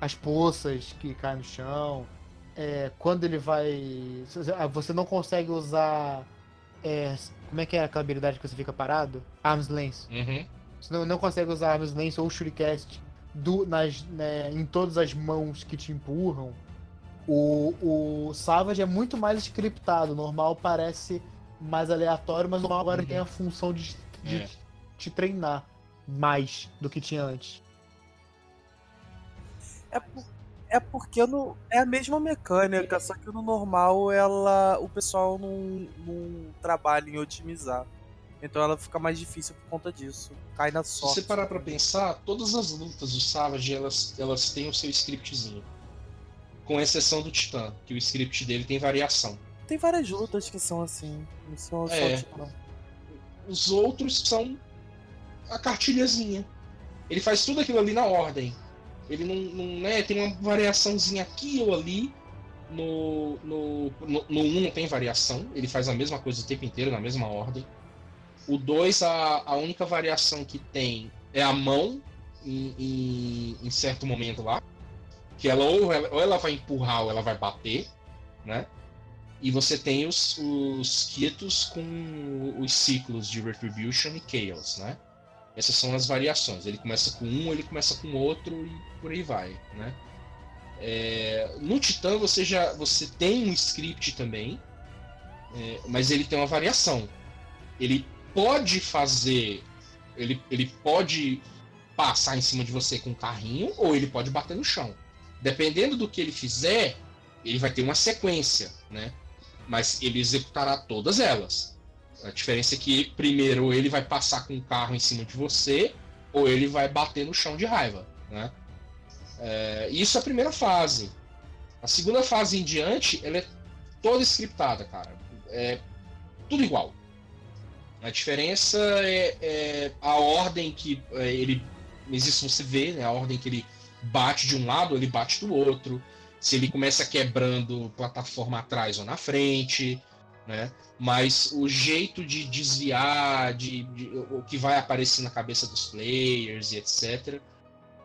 As poças que caem no chão. é, quando ele vai. Você não consegue usar. é, como é que é aquela habilidade que você fica parado? Arms Length. Uhum. Você não, não consegue usar Arms Length ou Shuricast do, nas, né, em todas as mãos que te empurram. O, o Savage é muito mais scriptado. O normal parece mais aleatório, mas o normal agora Uhum. tem a função de, de É. te treinar mais do que tinha antes. É, por- é porque no, é a mesma mecânica, só que no normal ela o pessoal não, não trabalha em otimizar. Então ela fica mais difícil por conta disso. Cai na Se sorte. você parar pra pensar, todas as lutas do Savage, elas, elas têm o seu scriptzinho. Com exceção do Titã, que o script dele tem variação. Tem várias lutas que são assim. Não são só É. tipo, não. Os outros são a cartilhazinha. Ele faz tudo aquilo ali na ordem. Ele não, não né, tem uma variaçãozinha aqui ou ali. No, no, no, no 1 não tem variação, ele faz a mesma coisa o tempo inteiro, na mesma ordem. O 2, a, a única variação que tem é a mão em, em, em certo momento lá. Que ela ou, ela ou ela vai empurrar ou ela vai bater, né? E você tem os, os Quietos com os ciclos de Retribution e Chaos, né? Essas são as variações. Ele começa com um, ele começa com outro e por aí vai, né? É, no Titã você já você tem um script também, é, mas ele tem uma variação. Ele pode fazer, ele, ele pode passar em cima de você com um carrinho ou ele pode bater no chão. Dependendo do que ele fizer, ele vai ter uma sequência, né? Mas ele executará todas elas. A diferença é que primeiro ele vai passar com o carro em cima de você ou ele vai bater no chão de raiva, né? É, isso é a primeira fase. A segunda fase em diante, ela é toda scriptada, cara. É tudo igual. A diferença é, é a ordem que é, ele. Isso você vê, né? A ordem que ele bate de um lado, ele bate do outro. Se ele começa quebrando plataforma atrás ou na frente, né? Mas o jeito de desviar, de, de- o que vai aparecer na cabeça dos players e etc.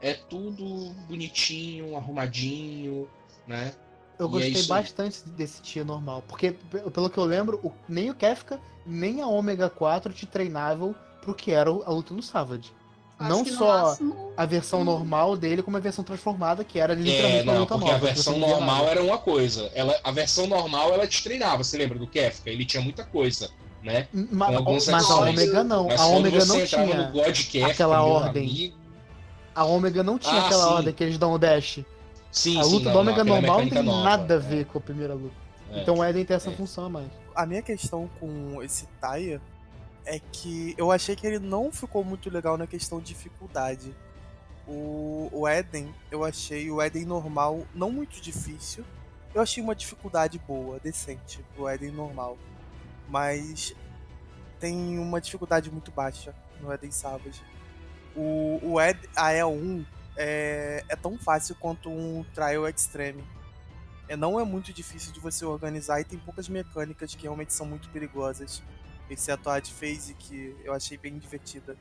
É tudo bonitinho, arrumadinho, né? Eu é gostei aí. bastante desse tier normal. Porque, pe- pelo que eu lembro, o- nem o Kefka, nem a Ômega 4 te treinavam pro que era o- a luta no Savage. Acho Não só máximo- a versão Hum. normal dele, como a versão transformada, que era É, literalmente uma não, luta porque nova. a versão normal nada. era uma coisa. Ela, a versão normal ela te treinava, você lembra do Kefka? Ele tinha muita coisa, né? Ma- com algumas mas a. Ômega não. Mas a Ômega não tinha. no God Kefka, aquela ordem. amigo- A Ômega não tinha Ah, aquela sim. ordem que eles dão o dash. Sim, a sim, luta não, do Ômega não, aquela normal não tem nova, nada a é. ver com a primeira luta. É. Então o Eden tem essa É. função a mais. A minha questão com esse Taia é que eu achei que ele não ficou muito legal na questão de dificuldade. O, o Eden, eu achei o Eden normal não muito difícil. Eu achei uma dificuldade boa, decente, pro Eden normal. Mas tem uma dificuldade muito baixa no Eden Savage. O, o Ed, a E1 é, é tão fácil quanto um Trial Extreme. É, não é muito difícil de você organizar e tem poucas mecânicas que realmente são muito perigosas. Exceto a de phase, que eu achei bem divertida.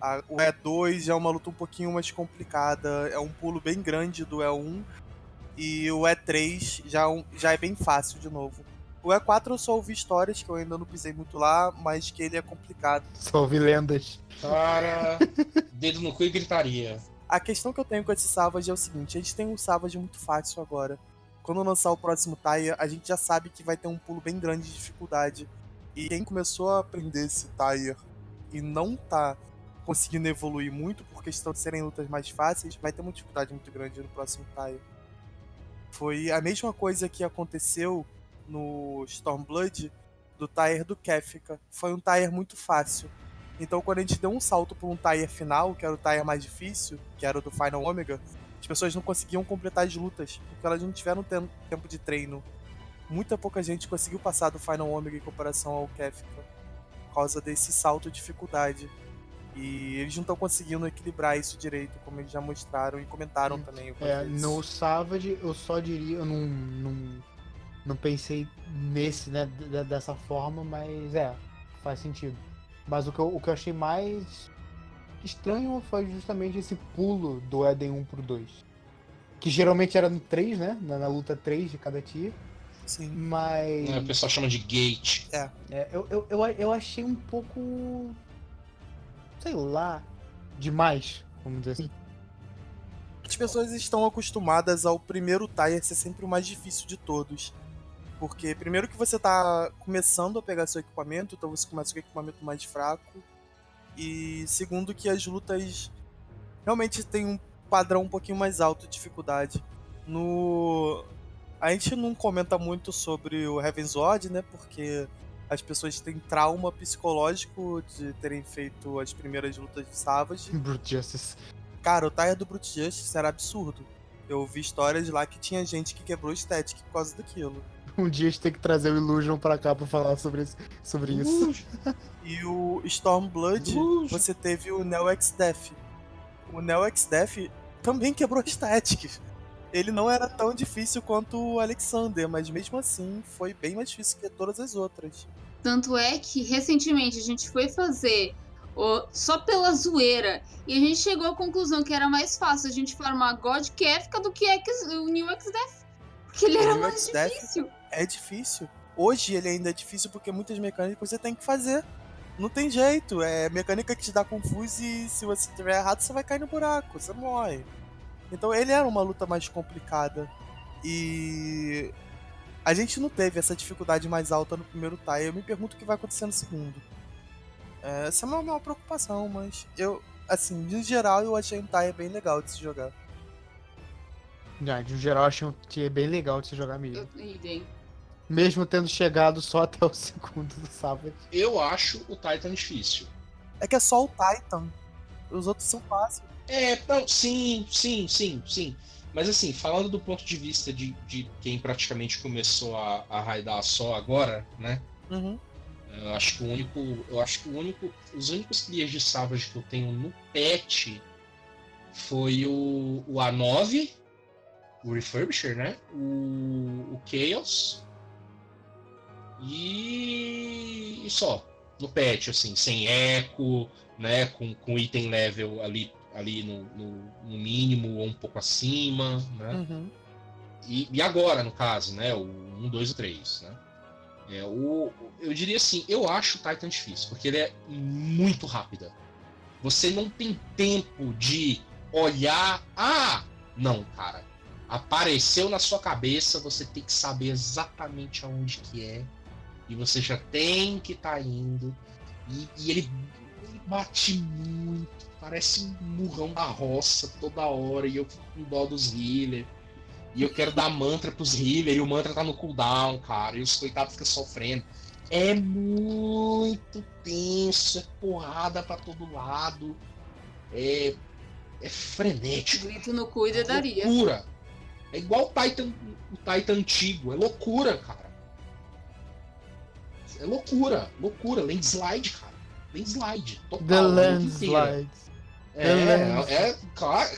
A- o E2 já é uma luta um pouquinho mais complicada, é um pulo bem grande do E1. E o E3 já, é já é bem fácil de novo. O E4 eu só ouvi histórias que eu ainda não pisei muito lá, mas que ele é complicado. Só ouvi lendas. Cara, <laughs> dedo no cu e gritaria. A questão que eu tenho com esse Savage é o seguinte: a gente tem um Savage muito fácil agora. Quando lançar o próximo Taia, a gente já sabe que vai ter um pulo bem grande de dificuldade. E quem começou a aprender esse Taia e não tá conseguindo evoluir muito por questão de serem lutas mais fáceis, vai ter uma dificuldade muito grande no próximo Taia. Foi a mesma coisa que aconteceu no Stormblood do tire do Kefka. Foi um tire muito fácil. Então, quando a gente deu um salto para um tire final, que era o tire mais difícil, que era o do Final Omega, as pessoas não conseguiam completar as lutas, porque elas não tiveram tempo de treino. Muita pouca gente conseguiu passar do Final Omega em comparação ao Kefka, por causa desse salto de dificuldade. E eles não estão conseguindo equilibrar isso direito, como eles já mostraram e comentaram hum, também. É, no Savage, eu só diria, eu não, não, não pensei nesse, né, dessa forma, mas é, faz sentido. Mas o que eu, o que eu achei mais estranho foi justamente esse pulo do Eden 1 pro 2. Que geralmente era no 3, né? Na, na luta 3 de cada tier. Sim. Mas. É, o pessoal chama de gate. É. é eu, eu, eu, eu achei um pouco. Sei lá. Demais, vamos dizer assim. As pessoas estão acostumadas ao primeiro tire ser sempre o mais difícil de todos. Porque primeiro que você tá começando a pegar seu equipamento, então você começa com o equipamento mais fraco. E segundo que as lutas realmente têm um padrão um pouquinho mais alto de dificuldade. No a gente não comenta muito sobre o Heaven's Ward, né? Porque as pessoas têm trauma psicológico de terem feito as primeiras lutas de Savage. <laughs> Brute Justice. Cara, o tire do Brute Justice era absurdo. Eu vi histórias lá que tinha gente que quebrou estética por causa daquilo. <laughs> Um dia a gente tem que trazer o Illusion pra cá pra falar sobre, sobre isso. E o Stormblood, você teve o Neo X Death. O Neo X Death também quebrou estética. Ele não era tão difícil quanto o Alexander, mas mesmo assim foi bem mais difícil que todas as outras. Tanto é que recentemente a gente foi fazer o, só pela zoeira e a gente chegou à conclusão que era mais fácil a gente formar God Kefka do que X, o New X Death. Porque ele era mais difícil é difícil. Hoje ele ainda é difícil porque muitas mecânicas você tem que fazer. Não tem jeito, é mecânica que te dá confuso e se você tiver errado você vai cair no buraco, você morre. Então ele era uma luta mais complicada. E a gente não teve essa dificuldade mais alta no primeiro tie. Eu me pergunto o que vai acontecer no segundo. É, essa é uma maior preocupação, mas eu, assim, de geral eu achei um tie bem legal de se jogar. Já, de geral eu achei um tie bem legal de se jogar mesmo. Eu, mesmo tendo chegado só até o <laughs> segundo do sábado. Eu acho o Titan difícil. É que é só o Titan. Os outros são fáceis. É, não, sim, sim, sim, sim. Mas assim, falando do ponto de vista de, de quem praticamente começou a, a raidar só agora, né? Uhum. Eu acho que o único. Eu acho que o único. Os únicos clears de Savage que eu tenho no pet foi o, o A9, o Refurbisher, né? O, o Chaos e, e só. No patch, assim, sem eco, né? Com, com item level ali, ali no, no, no mínimo ou um pouco acima, né? Uhum. E, e, agora, no caso, né? O 1, 2 e 3, né? É, o, eu diria assim, eu acho o Titan difícil, porque ele é muito rápida. Você não tem tempo de olhar. Ah! Não, cara. Apareceu na sua cabeça, você tem que saber exatamente aonde que é e você já tem que estar tá indo. E, e ele, ele, bate muito, parece um murrão da roça toda hora. E eu fico com dó dos healers. E eu quero dar mantra pros healers e o mantra tá no cooldown, cara. E os coitados ficam sofrendo. É muito tenso, é porrada para todo lado. É, é frenético. Grito no cu e é daria. Loucura. É igual o Titan, o Titan antigo. É loucura, cara. É loucura, loucura. Landslide, cara. Landslide. Total. The Landslide. É, é, é,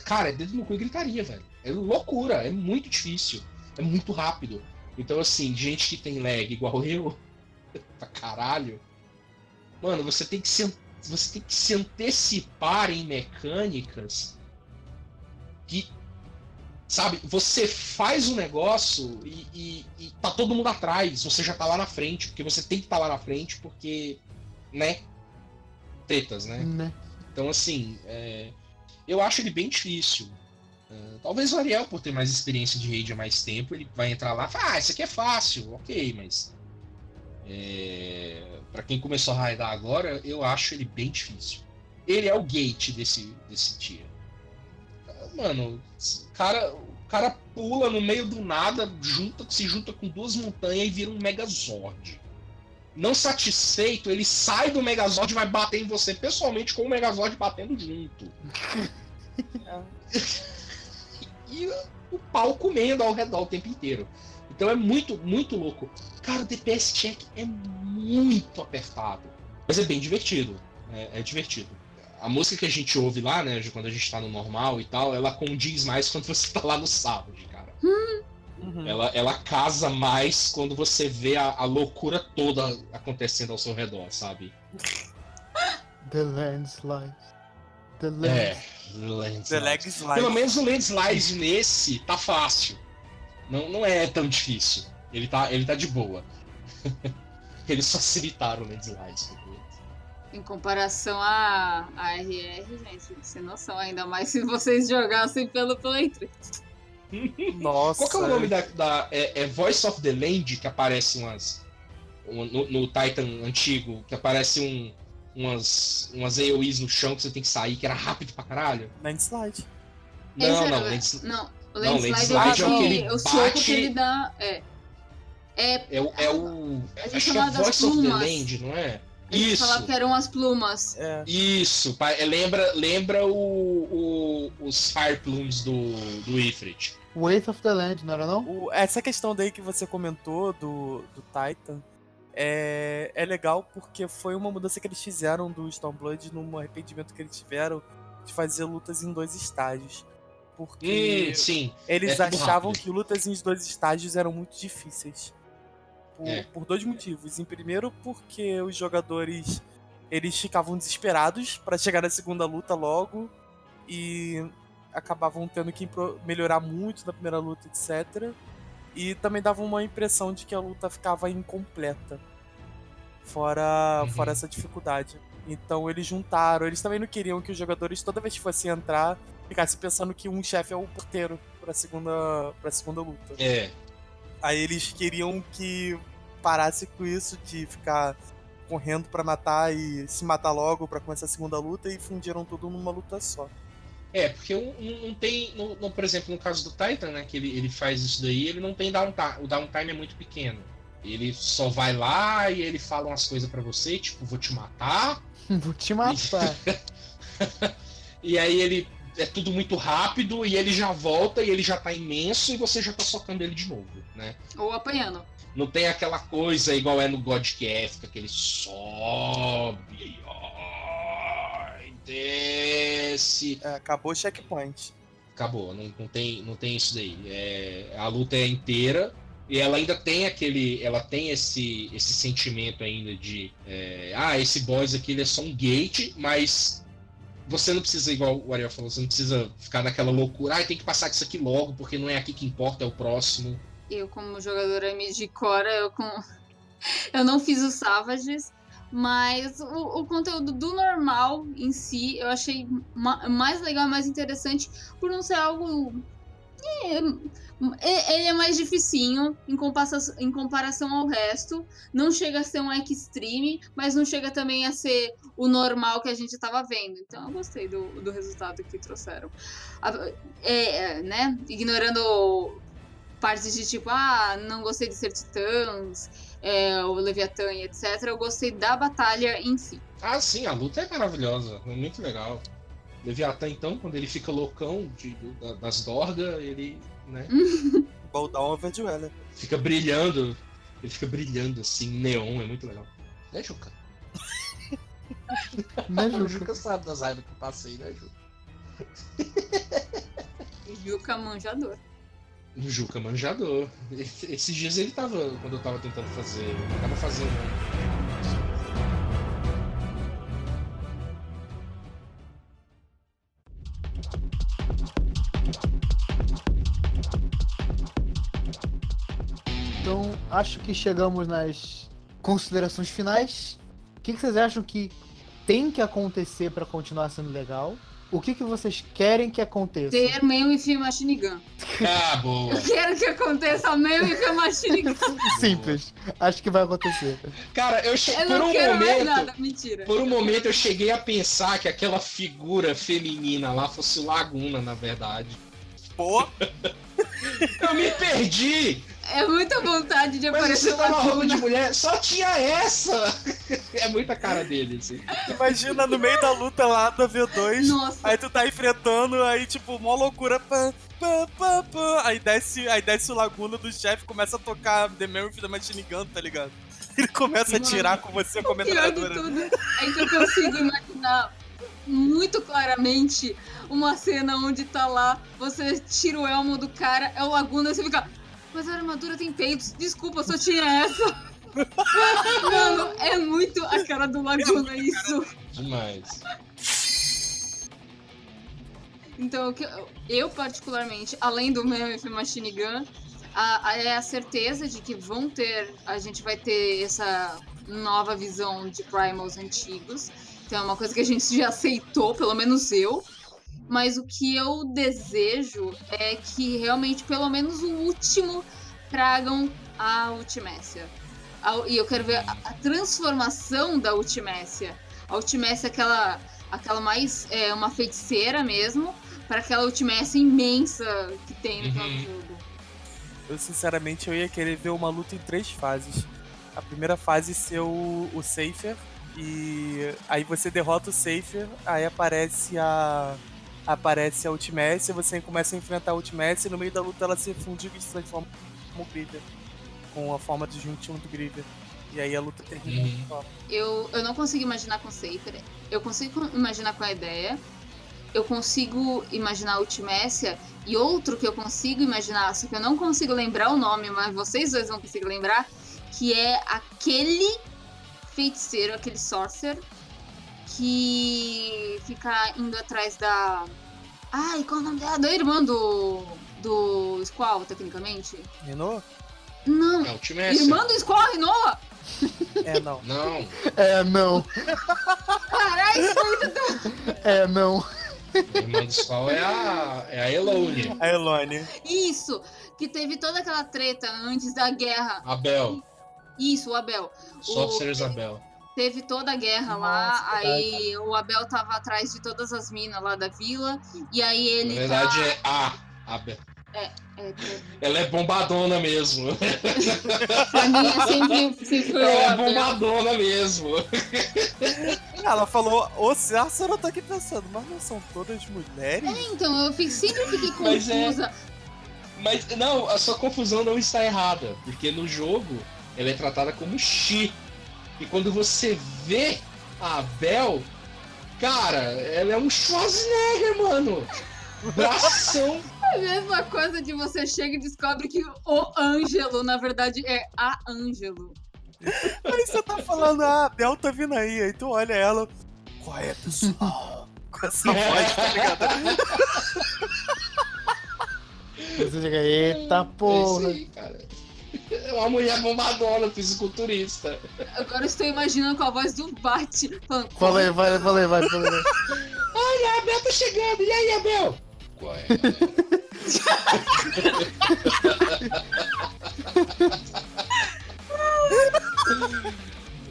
cara, é dedo no cu e gritaria, velho. É loucura, é muito difícil. É muito rápido. Então, assim, gente que tem lag igual <laughs> eu, pra caralho, mano, você tem que se, você tem que se antecipar em mecânicas que Sabe, você faz o um negócio e, e, e, tá todo mundo atrás, você já tá lá na frente, porque você tem que estar tá lá na frente, porque, né? Tretas, né? né? Então, assim, é, eu acho ele bem difícil. É, talvez o Ariel, por ter mais experiência de raid há mais tempo, ele vai entrar lá e falar, ah, isso aqui é fácil, ok, mas. É, para quem começou a raidar agora, eu acho ele bem difícil. Ele é o gate desse, desse tier. Mano, cara, cara pula no meio do nada, junta, se junta com duas montanhas e vira um Megazord. Não satisfeito, ele sai do Megazord e vai bater em você pessoalmente com o Megazord batendo junto. <laughs> e o pau comendo ao redor o tempo inteiro. Então é muito, muito louco. Cara, o DPS check é muito apertado. Mas é bem divertido. É, é divertido. A música que a gente ouve lá, né, quando a gente tá no normal e tal, ela condiz mais quando você tá lá no sábado, cara. Uhum. Ela, ela casa mais quando você vê a, a loucura toda acontecendo ao seu redor, sabe? The landslide. The É, landslide. landslide. The leg slide. Pelo menos o landslide nesse tá fácil. Não, não é tão difícil. Ele tá, ele tá de boa. <laughs> Eles facilitaram o landslide. Em comparação a, a RR, gente, sem noção. Ainda mais se vocês jogassem pelo Play 3. Nossa. Qual que é o nome da. da- é, é Voice of the Land que aparece umas. um- no, no Titan antigo, que aparece um, umas, umas AoEs no chão que você tem que sair, que era rápido pra caralho? Landslide. Não, Esse não, era- lands- Não, o Não, landslide, landslide é é o que ele o soco que ele dá. É. É, é, o- é o. A gente Acho que é Voice of the. Land, não é? Gente Isso. falava que eram as plumas. É. Isso, é, lembra, lembra o, o- os Fire Plumes do, do Ifrit. Wraith of the Land, não era não? O- essa questão daí que você comentou do, do Titan é, é legal porque foi uma mudança que eles fizeram do Stormblood num arrependimento que eles tiveram de fazer lutas em dois estágios. Porque Hum, sim. eles é achavam rápido. que lutas em dois estágios eram muito difíceis. Por, É. por dois motivos. Em primeiro, porque os jogadores eles ficavam desesperados pra chegar na segunda luta logo e acabavam tendo que melhorar muito na primeira luta, etc. E também dava uma impressão de que a luta ficava incompleta. Fora, Uhum. fora essa dificuldade. Então eles juntaram. Eles também não queriam que os jogadores, toda vez que fossem entrar, ficassem pensando que um chefe é o porteiro pra segunda, pra segunda luta. É. Aí eles queriam que parasse com isso de ficar correndo pra matar e se matar logo pra começar a segunda luta e fundiram tudo numa luta só. É, porque um- um- não tem. no- no- por exemplo, no caso do Titan, né? Que ele, ele faz isso daí, ele não tem downtime. O downtime é muito pequeno. Ele só vai lá e ele fala umas coisas pra você, tipo, vou te matar. <laughs> Vou te matar. <laughs> E aí ele. É tudo muito rápido e ele já volta e ele já tá imenso e você já tá socando ele de novo, né? Ou apanhando. Não tem aquela coisa igual é no God Kefka, que ele sobe, ai, desce. É, acabou o checkpoint. Acabou, não, não, tem, não tem isso daí. É, a luta é inteira e ela ainda tem aquele. Ela tem esse, esse sentimento ainda de. é, ah, esse boss aqui ele é só um gate, mas você não precisa, igual o Ariel falou, você não precisa ficar naquela loucura, ah, tem que passar isso aqui logo, porque não é aqui que importa, é o próximo. Eu, como jogadora mid-core, eu, com... <laughs> eu não fiz os Savages, mas o, o conteúdo do normal em si eu achei ma- mais legal, mais interessante, por não ser algo. é, é- ele é mais dificinho em comparação, em comparação ao resto. Não chega a ser um extreme, mas não chega também a ser o normal que a gente tava vendo. Então eu gostei do, do resultado que trouxeram. É, é, né? Ignorando partes de tipo, ah, não gostei de ser titãs, é, o Leviatã e etc. Eu gostei da batalha em si. Ah, sim, a luta é maravilhosa, é muito legal. Leviatã, então, quando ele fica loucão de, da- das Dorga, ele né, Baldão over Dueler. fica brilhando. Ele fica brilhando assim, neon, é muito legal. Né, Juca? <laughs> Né, O Juca? Juca sabe das raivas que eu passei, né, Juca? Yuka manjador. O Juca manjador. Esse- Esses dias ele tava, quando eu tava tentando fazer, eu tava fazendo. Então, acho que chegamos nas considerações finais. O que, que vocês acham que tem que acontecer pra continuar sendo legal? O que, que vocês querem que aconteça? Ter meio e Machine Gun. Ah, boa! Eu quero que aconteça meio e Machine Gun. <laughs> Simples. Acho que vai acontecer. Cara, eu che... Eu por não um quero mais momento. nada, mentira. Por um momento eu cheguei a pensar que aquela figura feminina lá fosse Laguna, na verdade. Pô, Eu me perdi! É muita vontade de Mas aparecer você tá na uma roupa de mulher, só tinha essa! <laughs> É muita cara dele, assim. Imagina no meio da luta lá da V2. Nossa, Aí tu tá enfrentando, aí tipo, mó loucura. Pã, pã, pã, pã. Aí desce, aí desce o Laguna do chefe começa a tocar The Memory da Machine Gun, tá ligado? <laughs> Ele começa a tirar com você com a metralhadora. tudo é que eu consigo imaginar muito claramente uma cena onde tá lá, você tira o elmo do cara, é o Laguna, e você fica. Mas a armadura tem peitos, desculpa, só tinha essa. Mano, é muito a cara do Laguna isso. Demais. Então, eu- particularmente, além do Mammoth Machine Gun, a, a- é a certeza de que vão ter, a gente vai ter essa nova visão de Primals antigos. Então é uma coisa que a gente já aceitou, pelo menos eu. Mas o que eu desejo é que realmente, pelo menos o último, tragam a Ultimécia. A- E eu quero ver a, a transformação da Ultimécia. A Ultimécia é aquela, aquela mais. É, uma feiticeira mesmo, para aquela Ultimécia imensa que tem no Uhum. jogo. Eu sinceramente eu ia querer ver uma luta em três fases. A primeira fase ser o, o Safer. E aí você derrota o Safer, aí aparece a. Aparece a Ultimécia, você começa a enfrentar a Ultimécia e no meio da luta ela se funde e se transforma como Griever. Com a forma de juntinho do Griever. E aí a luta termina. Uhum. Eu, eu não consigo imaginar com Safer. Eu consigo imaginar com a ideia. Eu consigo imaginar a Ultimécia. E outro que eu consigo imaginar, só que eu não consigo lembrar o nome, mas vocês dois vão conseguir lembrar, que é aquele feiticeiro, aquele sorcerer, que fica indo atrás da. Ai, qual é o nome dela? Da irmã do. do Squall, tecnicamente? Renault? É Não, o time é irmã do Squall, Rinoa! É, não. <laughs> Não. É, não. Caralho, isso foi muito É, não. A irmã do Squall é a, é a Elone. A Elone. Isso! Que teve toda aquela treta antes da guerra. Abel. Isso, o Abel. Sorcerer's Abel. Teve toda a guerra Nossa, lá, aí o Abel tava atrás de todas as minas lá da vila, e aí Na ele. verdade tá... é a Abel. é, é, Ela é bombadona mesmo. <laughs> pra mim é sempre, foi Ela é Abel. bombadona mesmo. <laughs> Ela falou, ô César, eu tô aqui pensando, mas não são todas mulheres? Então, eu sempre fiquei <laughs> Mas é- confusa. Mas não, a sua confusão não está errada. Porque no jogo ela é tratada como Chi. E quando você vê a Abel, cara, ela é um Schwarzenegger, mano. Bração. <laughs> É a mesma coisa de você chega e descobre que o Ângelo, na verdade, é a Ângelo. Aí você tá falando, ah, a Bel tá vindo aí. Aí tu olha ela, qual é, pessoal? Com essa voz, tá ligado? Você chega, eita É isso porra. aí, cara. <laughs> Uma mulher bombadona, fisiculturista. Agora eu estou imaginando com a voz do Bate. Falando, Fala aí, vai, fala aí, vai, fala aí. Olha, a Abel tá chegando. E aí, Abel? Qual é?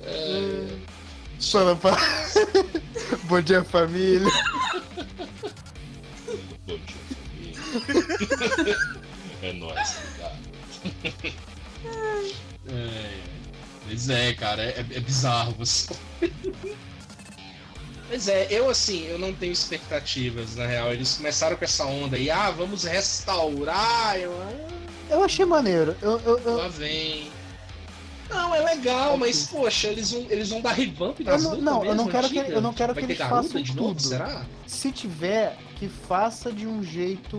É, Fala pra... Bom dia, família. bom dia, família. É nóis, cara. É, Pois é, cara, é, é bizarro você. <laughs> Mas é, eu assim, eu não tenho expectativas, na real. Eles começaram com essa onda aí, ah, vamos restaurar. Eu, ah, Eu achei maneiro. Eu, eu, eu, lá vem. Não, é legal, mas poxa, eles vão, eles vão dar revamp nas não- lutas não, eu não quero que- eu não quero Vai que eles façam de novo, tudo. será? se tiver, que faça de um jeito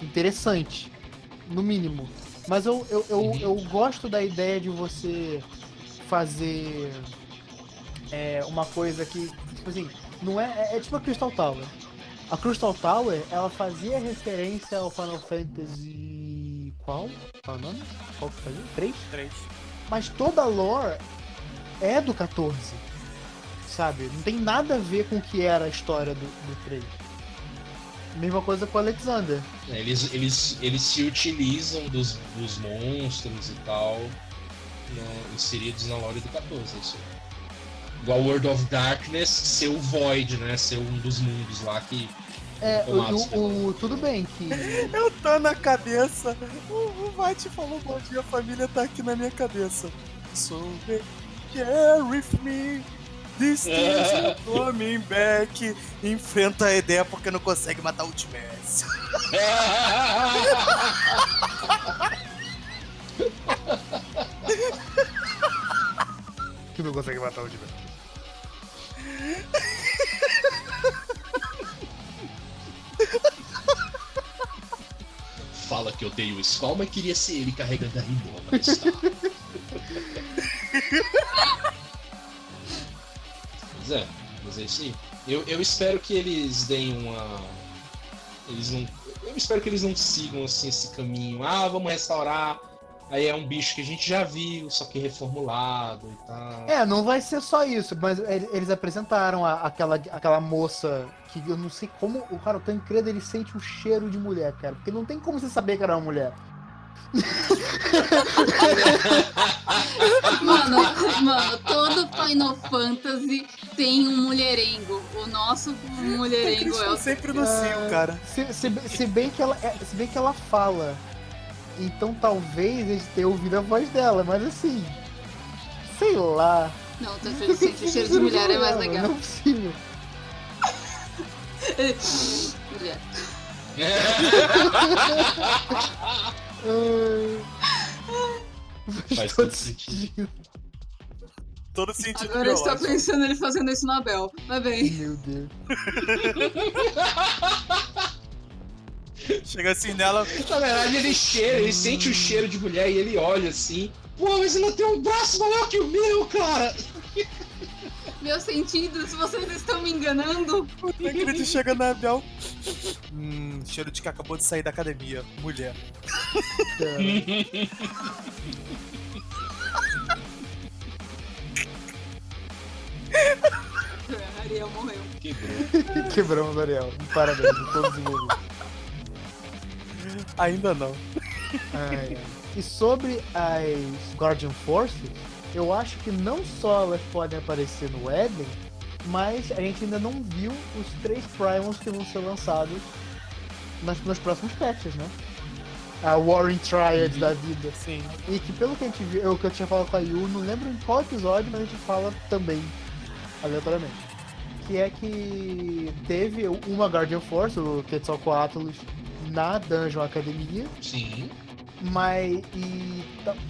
interessante. No mínimo. Mas eu, eu, eu, Uhum. eu gosto da ideia de você fazer é, uma coisa que, tipo assim, não é, é. é tipo a Crystal Tower. A Crystal Tower, ela fazia referência ao Final Fantasy. Qual? Qual é o nome? Qual que fazia? 3? Três. Mas toda a lore é do 14. Sabe? Não tem nada a ver com o que era a história do, do 3. Mesma coisa com o Alexander. É, Eles, eles, eles se utilizam dos, dos monstros e tal no- inseridos na lore do 14, é isso. Igual World of Darkness ser o Void, né? Ser um dos mundos lá que É, O o, o- tudo bem que. <laughs> Eu tô na cabeça. O, o Mate falou bom dia, a família tá aqui na minha cabeça. So yeah, with me. This is coming back. Enfrenta a ideia porque não consegue matar o Ultimax. Que não consegue matar o Diver. Fala que eu odeio o Skull, mas queria ser ele carregando a Rimona. <laughs> é, mas é isso aí. Eu, eu espero que eles deem uma. Eles não. Eu espero que eles não sigam assim esse caminho. Ah, vamos restaurar. Aí é um bicho que a gente já viu, só que reformulado e tal. É, não vai ser só isso, mas ele- eles apresentaram a- aquela, aquela moça que eu não sei como. O cara, o Tancredo, ele sente o cheiro de mulher, cara. Porque não tem como você saber que era uma mulher. Mano, mano, todo Final Fantasy tem um mulherengo. O nosso mulherengo é o. sempre no Ah, cio, cara. Se, se- se bem que ela, é- se bem que ela fala. Então talvez eles tenham ouvido a voz dela, mas assim. Sei lá. Não, tá cheiro, sente o cheiro de mulher é mais legal. Não é possível. <laughs> Mulher. <laughs> Ai. Faz <laughs> todo todo sentido. Todo sentido Agora eu estou pensando ele fazendo isso na Bel. Mas bem. Meu Deus. <laughs> Chega assim nela. Na verdade, ele cheira, ele sente o cheiro de mulher e ele olha assim. Pô, mas ela tem um braço maior que o meu, cara! Meus sentidos, vocês estão me enganando? O Tancredo chega na Bel. Hum, cheiro de que acabou de sair da academia. Mulher. Cara. <laughs> Ariel morreu. Quebrou. Quebramos, Ariel. Parabéns a todos envolvidos. Ainda não. Ai, ai. E sobre as Guardian Forces, eu acho que não só elas podem aparecer no Eden, mas a gente ainda não viu os três Primals que vão ser lançados nas, nos próximos patches, né? A Warring Triad da vida. Sim. E que pelo que a gente viu, o que eu tinha falado com a Yu, não lembro em qual episódio, mas a gente fala também, aleatoriamente. Que é que teve uma Guardian Force, o Quetzalcoatlus, na Dungeon Academia, Sim. Mas e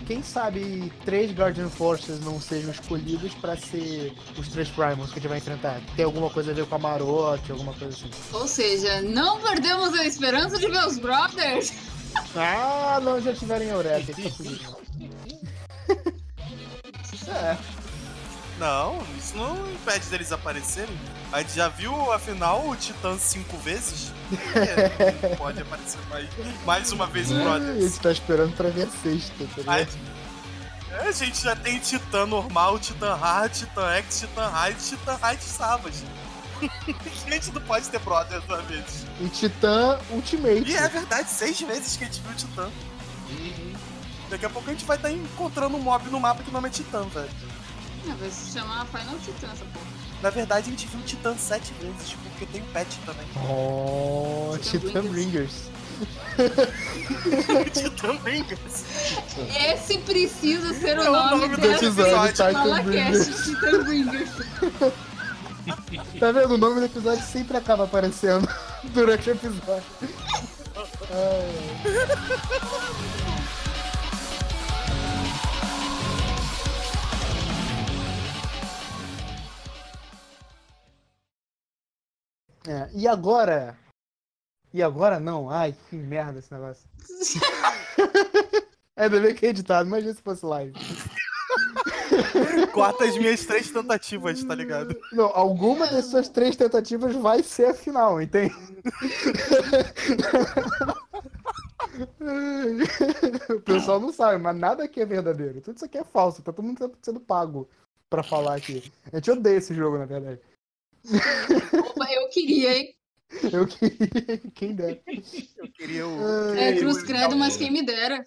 quem sabe três Guardian Forces não sejam escolhidos pra ser os três Primals que a gente vai enfrentar. Tem alguma coisa a ver com a Marote, alguma coisa assim. Ou seja, não perdemos a esperança de ver os brothers. <laughs> Ah, não, já tiverem Eureka, <laughs> tá fudido. é, Não, isso não impede deles aparecerem. A gente já viu, afinal, o Titã cinco vezes. É, pode aparecer mais, mais uma vez o a Brothers. gente tá esperando pra ver a sexta, tá A, ligado? é, a gente já tem Titã normal, Titã Hard, Titã X, Titã High, Titã High Savage. <laughs> a gente não pode ter Brothers uma vez. E Titã Ultimate. E é verdade, seis vezes que a gente viu o Titã. Uhum. Daqui a pouco a gente vai estar encontrando um mob no mapa que o nome é Titã, velho. Não, vai se chamar Final Titan essa porra. Na verdade, a gente viu o Titã sete vezes, porque tem pet também. Oh, Titã Titã Bringers. Titã Bringers. Esse precisa ser o É o nome, nome do episódio, Titan Fala Bringers. Titan Bringers. <laughs> Tá vendo? O nome do episódio sempre acaba aparecendo <laughs> durante o episódio. <laughs> Ai, É, e agora? E agora não? Ai, que merda esse negócio. <laughs> É, ainda bem que é editado, imagina se fosse live. Corta as minhas três tentativas, tá ligado? Não, alguma das suas três tentativas vai ser a final, entende? <laughs> o pessoal não sabe, mas nada aqui é verdadeiro. Tudo isso aqui é falso, tá todo mundo sendo pago pra falar aqui. A gente odeia esse jogo, na verdade. Opa, eu queria, hein? Eu queria, quem dera. Eu queria o. É, Cruz Credo, mas quem me dera.